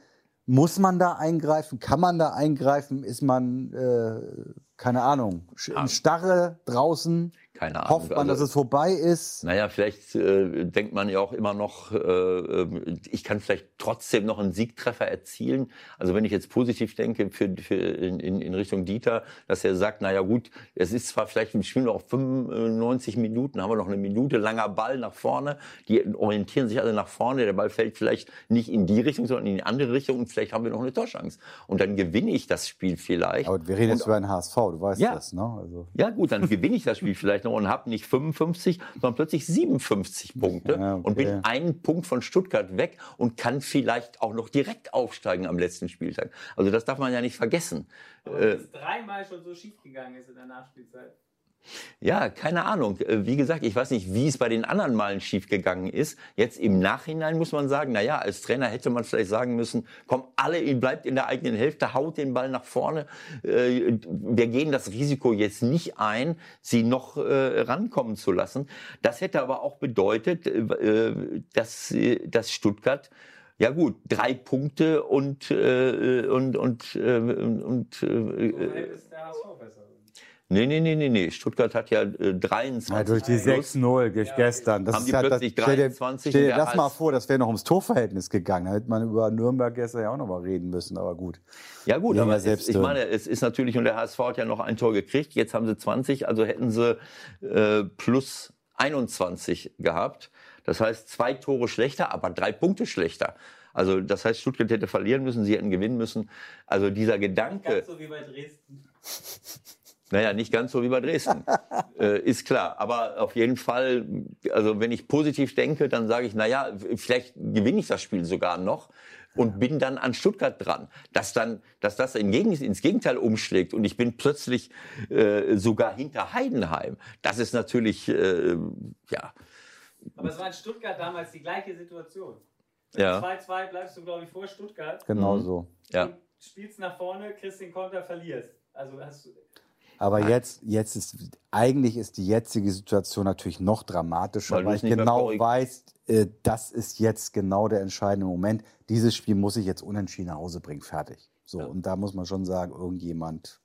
muss man da eingreifen? Kann man da eingreifen? Ist man, äh, keine Ahnung, im Starre draußen? Keine Ahnung. Hofft man, also, dass es vorbei ist? Naja, vielleicht äh, denkt man ja auch immer noch, äh, ähm, ich kann vielleicht trotzdem noch einen Siegtreffer erzielen. Also wenn ich jetzt positiv denke für, für in, in Richtung Dieter, dass er sagt, naja gut, es ist zwar vielleicht im Spiel noch 95 Minuten, haben wir noch eine Minute langer Ball nach vorne, die orientieren sich alle nach vorne, der Ball fällt vielleicht nicht in die Richtung, sondern in die andere Richtung und vielleicht haben wir noch eine Torchance. Und dann gewinne ich das Spiel vielleicht. Aber wir reden jetzt über einen HSV, du weißt ja, das, ne? Also. Ja gut, dann gewinne ich das Spiel vielleicht noch und habe nicht 55, sondern plötzlich 57 Punkte ja, okay. und bin einen Punkt von Stuttgart weg und kann vielleicht auch noch direkt aufsteigen am letzten Spieltag. Also das darf man ja nicht vergessen. Aber äh, es dreimal schon so schief gegangen ist in der Nachspielzeit. Ja, keine Ahnung. Äh, wie gesagt, ich weiß nicht, wie es bei den anderen Malen schiefgegangen ist. Jetzt im Nachhinein muss man sagen, na ja, als Trainer hätte man vielleicht sagen müssen, komm, alle, bleibt in der eigenen Hälfte, haut den Ball nach vorne. Äh, wir gehen das Risiko jetzt nicht ein, sie noch äh, rankommen zu lassen. Das hätte aber auch bedeutet, dass, dass Stuttgart ja gut, drei Punkte und äh, und und äh, und äh, ist der HSV besser. Nee, nee, nee, nee, nee. Stuttgart hat ja äh, 23. Ja, durch die 6-0 ja, gestern. Das haben die halt, plötzlich das, 23. Stell dir das mal vor, das wäre noch ums Torverhältnis gegangen. Da hätte man über Nürnberg gestern ja auch noch mal reden müssen, aber gut. Ja gut, aber selbst es, ich meine, es ist natürlich, und der HSV hat ja noch ein Tor gekriegt, jetzt haben sie 20, also hätten sie äh, plus 21 gehabt. Das heißt, zwei Tore schlechter, aber drei Punkte schlechter. Also das heißt, Stuttgart hätte verlieren müssen, sie hätten gewinnen müssen. Also dieser Gedanke. Ganz so wie bei Dresden. *laughs* Naja, nicht ganz so wie bei Dresden, *laughs* äh, ist klar. Aber auf jeden Fall, also wenn ich positiv denke, dann sage ich, naja, vielleicht gewinne ich das Spiel sogar noch und bin dann an Stuttgart dran. Dass dann, dass das ins Gegenteil umschlägt und ich bin plötzlich äh, sogar hinter Heidenheim. Das ist natürlich, äh, ja. Aber es war in Stuttgart damals die gleiche Situation. Ja. 2-2 bleibst du, glaube ich, vor Stuttgart. Genau mhm. so. Ja. Spielst nach vorne, kriegst den Konter, verlierst. Also hast du aber jetzt, jetzt ist, eigentlich ist die jetzige Situation natürlich noch dramatischer, weil, weil ich genau weiß, äh, das ist jetzt genau der entscheidende Moment. Dieses Spiel muss ich jetzt unentschieden nach Hause bringen, fertig. So, ja. und da muss man schon sagen, irgendjemand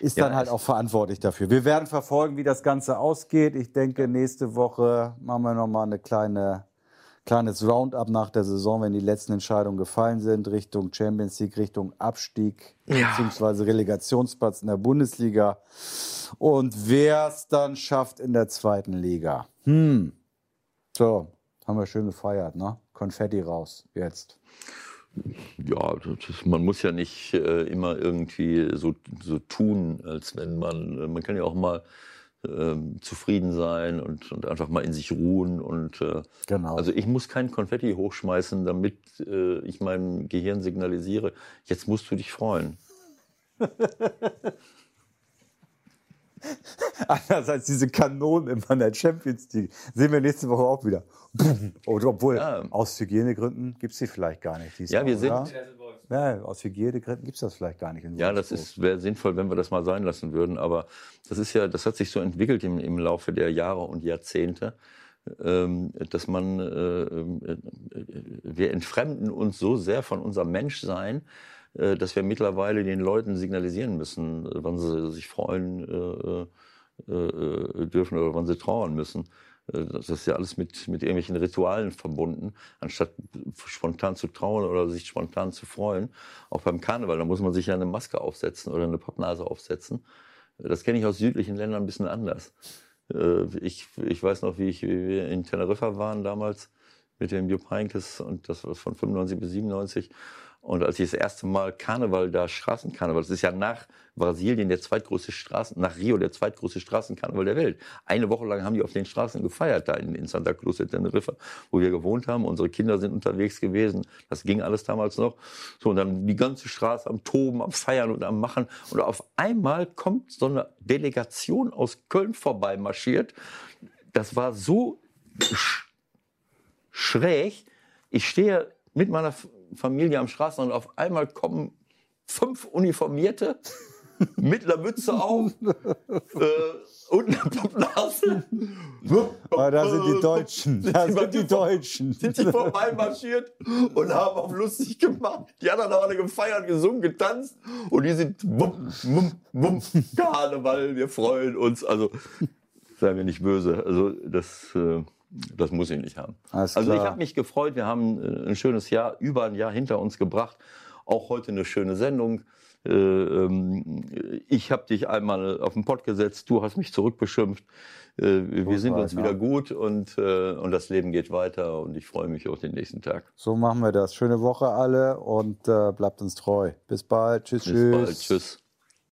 ist ja, dann halt auch verantwortlich dafür. Wir werden verfolgen, wie das Ganze ausgeht. Ich denke, nächste Woche machen wir nochmal eine kleine kleines Roundup nach der Saison, wenn die letzten Entscheidungen gefallen sind, Richtung Champions League, Richtung Abstieg, ja. beziehungsweise Relegationsplatz in der Bundesliga. Und wer es dann schafft in der zweiten Liga. Hm. So, haben wir schön gefeiert, ne? Konfetti raus, jetzt. Ja, das, man muss ja nicht äh, immer irgendwie so, so tun, als wenn man, man kann ja auch mal ähm, zufrieden sein und, und einfach mal in sich ruhen. Und, äh, Genau. Also ich muss kein Konfetti hochschmeißen, damit äh, ich meinem Gehirn signalisiere, jetzt musst du dich freuen. *laughs* Anders als diese Kanonen immer in der Champions League. Sehen wir nächste Woche auch wieder. Oder *laughs* obwohl, Ja. aus Hygienegründen gibt es die vielleicht gar nicht. Ja, wir sind- oder? Ja, aus Hygienegründen gibt es das vielleicht gar nicht. In Ja, das ist wäre sinnvoll, wenn wir das mal sein lassen würden. Aber das ist ja, das hat sich so entwickelt im, im Laufe der Jahre und Jahrzehnte, ähm, dass man, äh, ähm, äh, wir entfremden uns so sehr von unserem Menschsein, äh, dass wir mittlerweile den Leuten signalisieren müssen, wann sie sich freuen äh, äh, dürfen oder wann sie trauern müssen. Äh, Das ist ja alles mit, mit irgendwelchen Ritualen verbunden, anstatt spontan zu trauern oder sich spontan zu freuen. Auch beim Karneval, da muss man sich ja eine Maske aufsetzen oder eine Pappnase aufsetzen. Das kenne ich aus südlichen Ländern ein bisschen anders. Äh, Ich, ich weiß noch, wie, ich, wie wir in Teneriffa waren damals mit dem Jupp Heynckes und das war von 95 bis 97. Und als ich das erste Mal Karneval da, Straßenkarneval, das ist ja nach Brasilien der zweitgrößte Straßen, nach Rio der zweitgrößte Straßenkarneval der Welt. Eine Woche lang haben die auf den Straßen gefeiert, da in, in Santa Cruz de Teneriffa, wo wir gewohnt haben. Unsere Kinder sind unterwegs gewesen. Das ging alles damals noch. So, und dann die ganze Straße am Toben, am Feiern und am Machen. Und auf einmal kommt so eine Delegation aus Köln vorbei marschiert. Das war so sch schräg. Ich stehe mit meiner Familie am Straßenrand und auf einmal kommen fünf Uniformierte *laughs* mit einer Mütze auf *laughs* äh, und einer Pappnase. Ah, da sind die Deutschen. Da sind die Deutschen. Sind die vorbeimarschiert und haben auf lustig gemacht. Die anderen haben alle gefeiert, gesungen, getanzt und die sind wumm, wumm, wumm, Karneval, wir freuen uns. Also seien wir nicht böse. Also das, äh, das muss ich nicht haben. Alles Also ich klar. habe mich gefreut. Wir haben äh, ein schönes Jahr, über ein Jahr hinter uns gebracht. Auch heute eine schöne Sendung. Äh, ähm, Ich habe dich einmal auf den Pott gesetzt, du hast mich zurückbeschimpft. Äh, Wir sind uns wieder gut und, und das Leben geht weiter und ich freue mich auf den nächsten Tag. So machen wir das. Schöne Woche alle und bleibt uns treu. Bis bald. Tschüss, Bis tschüss. bald. Tschüss.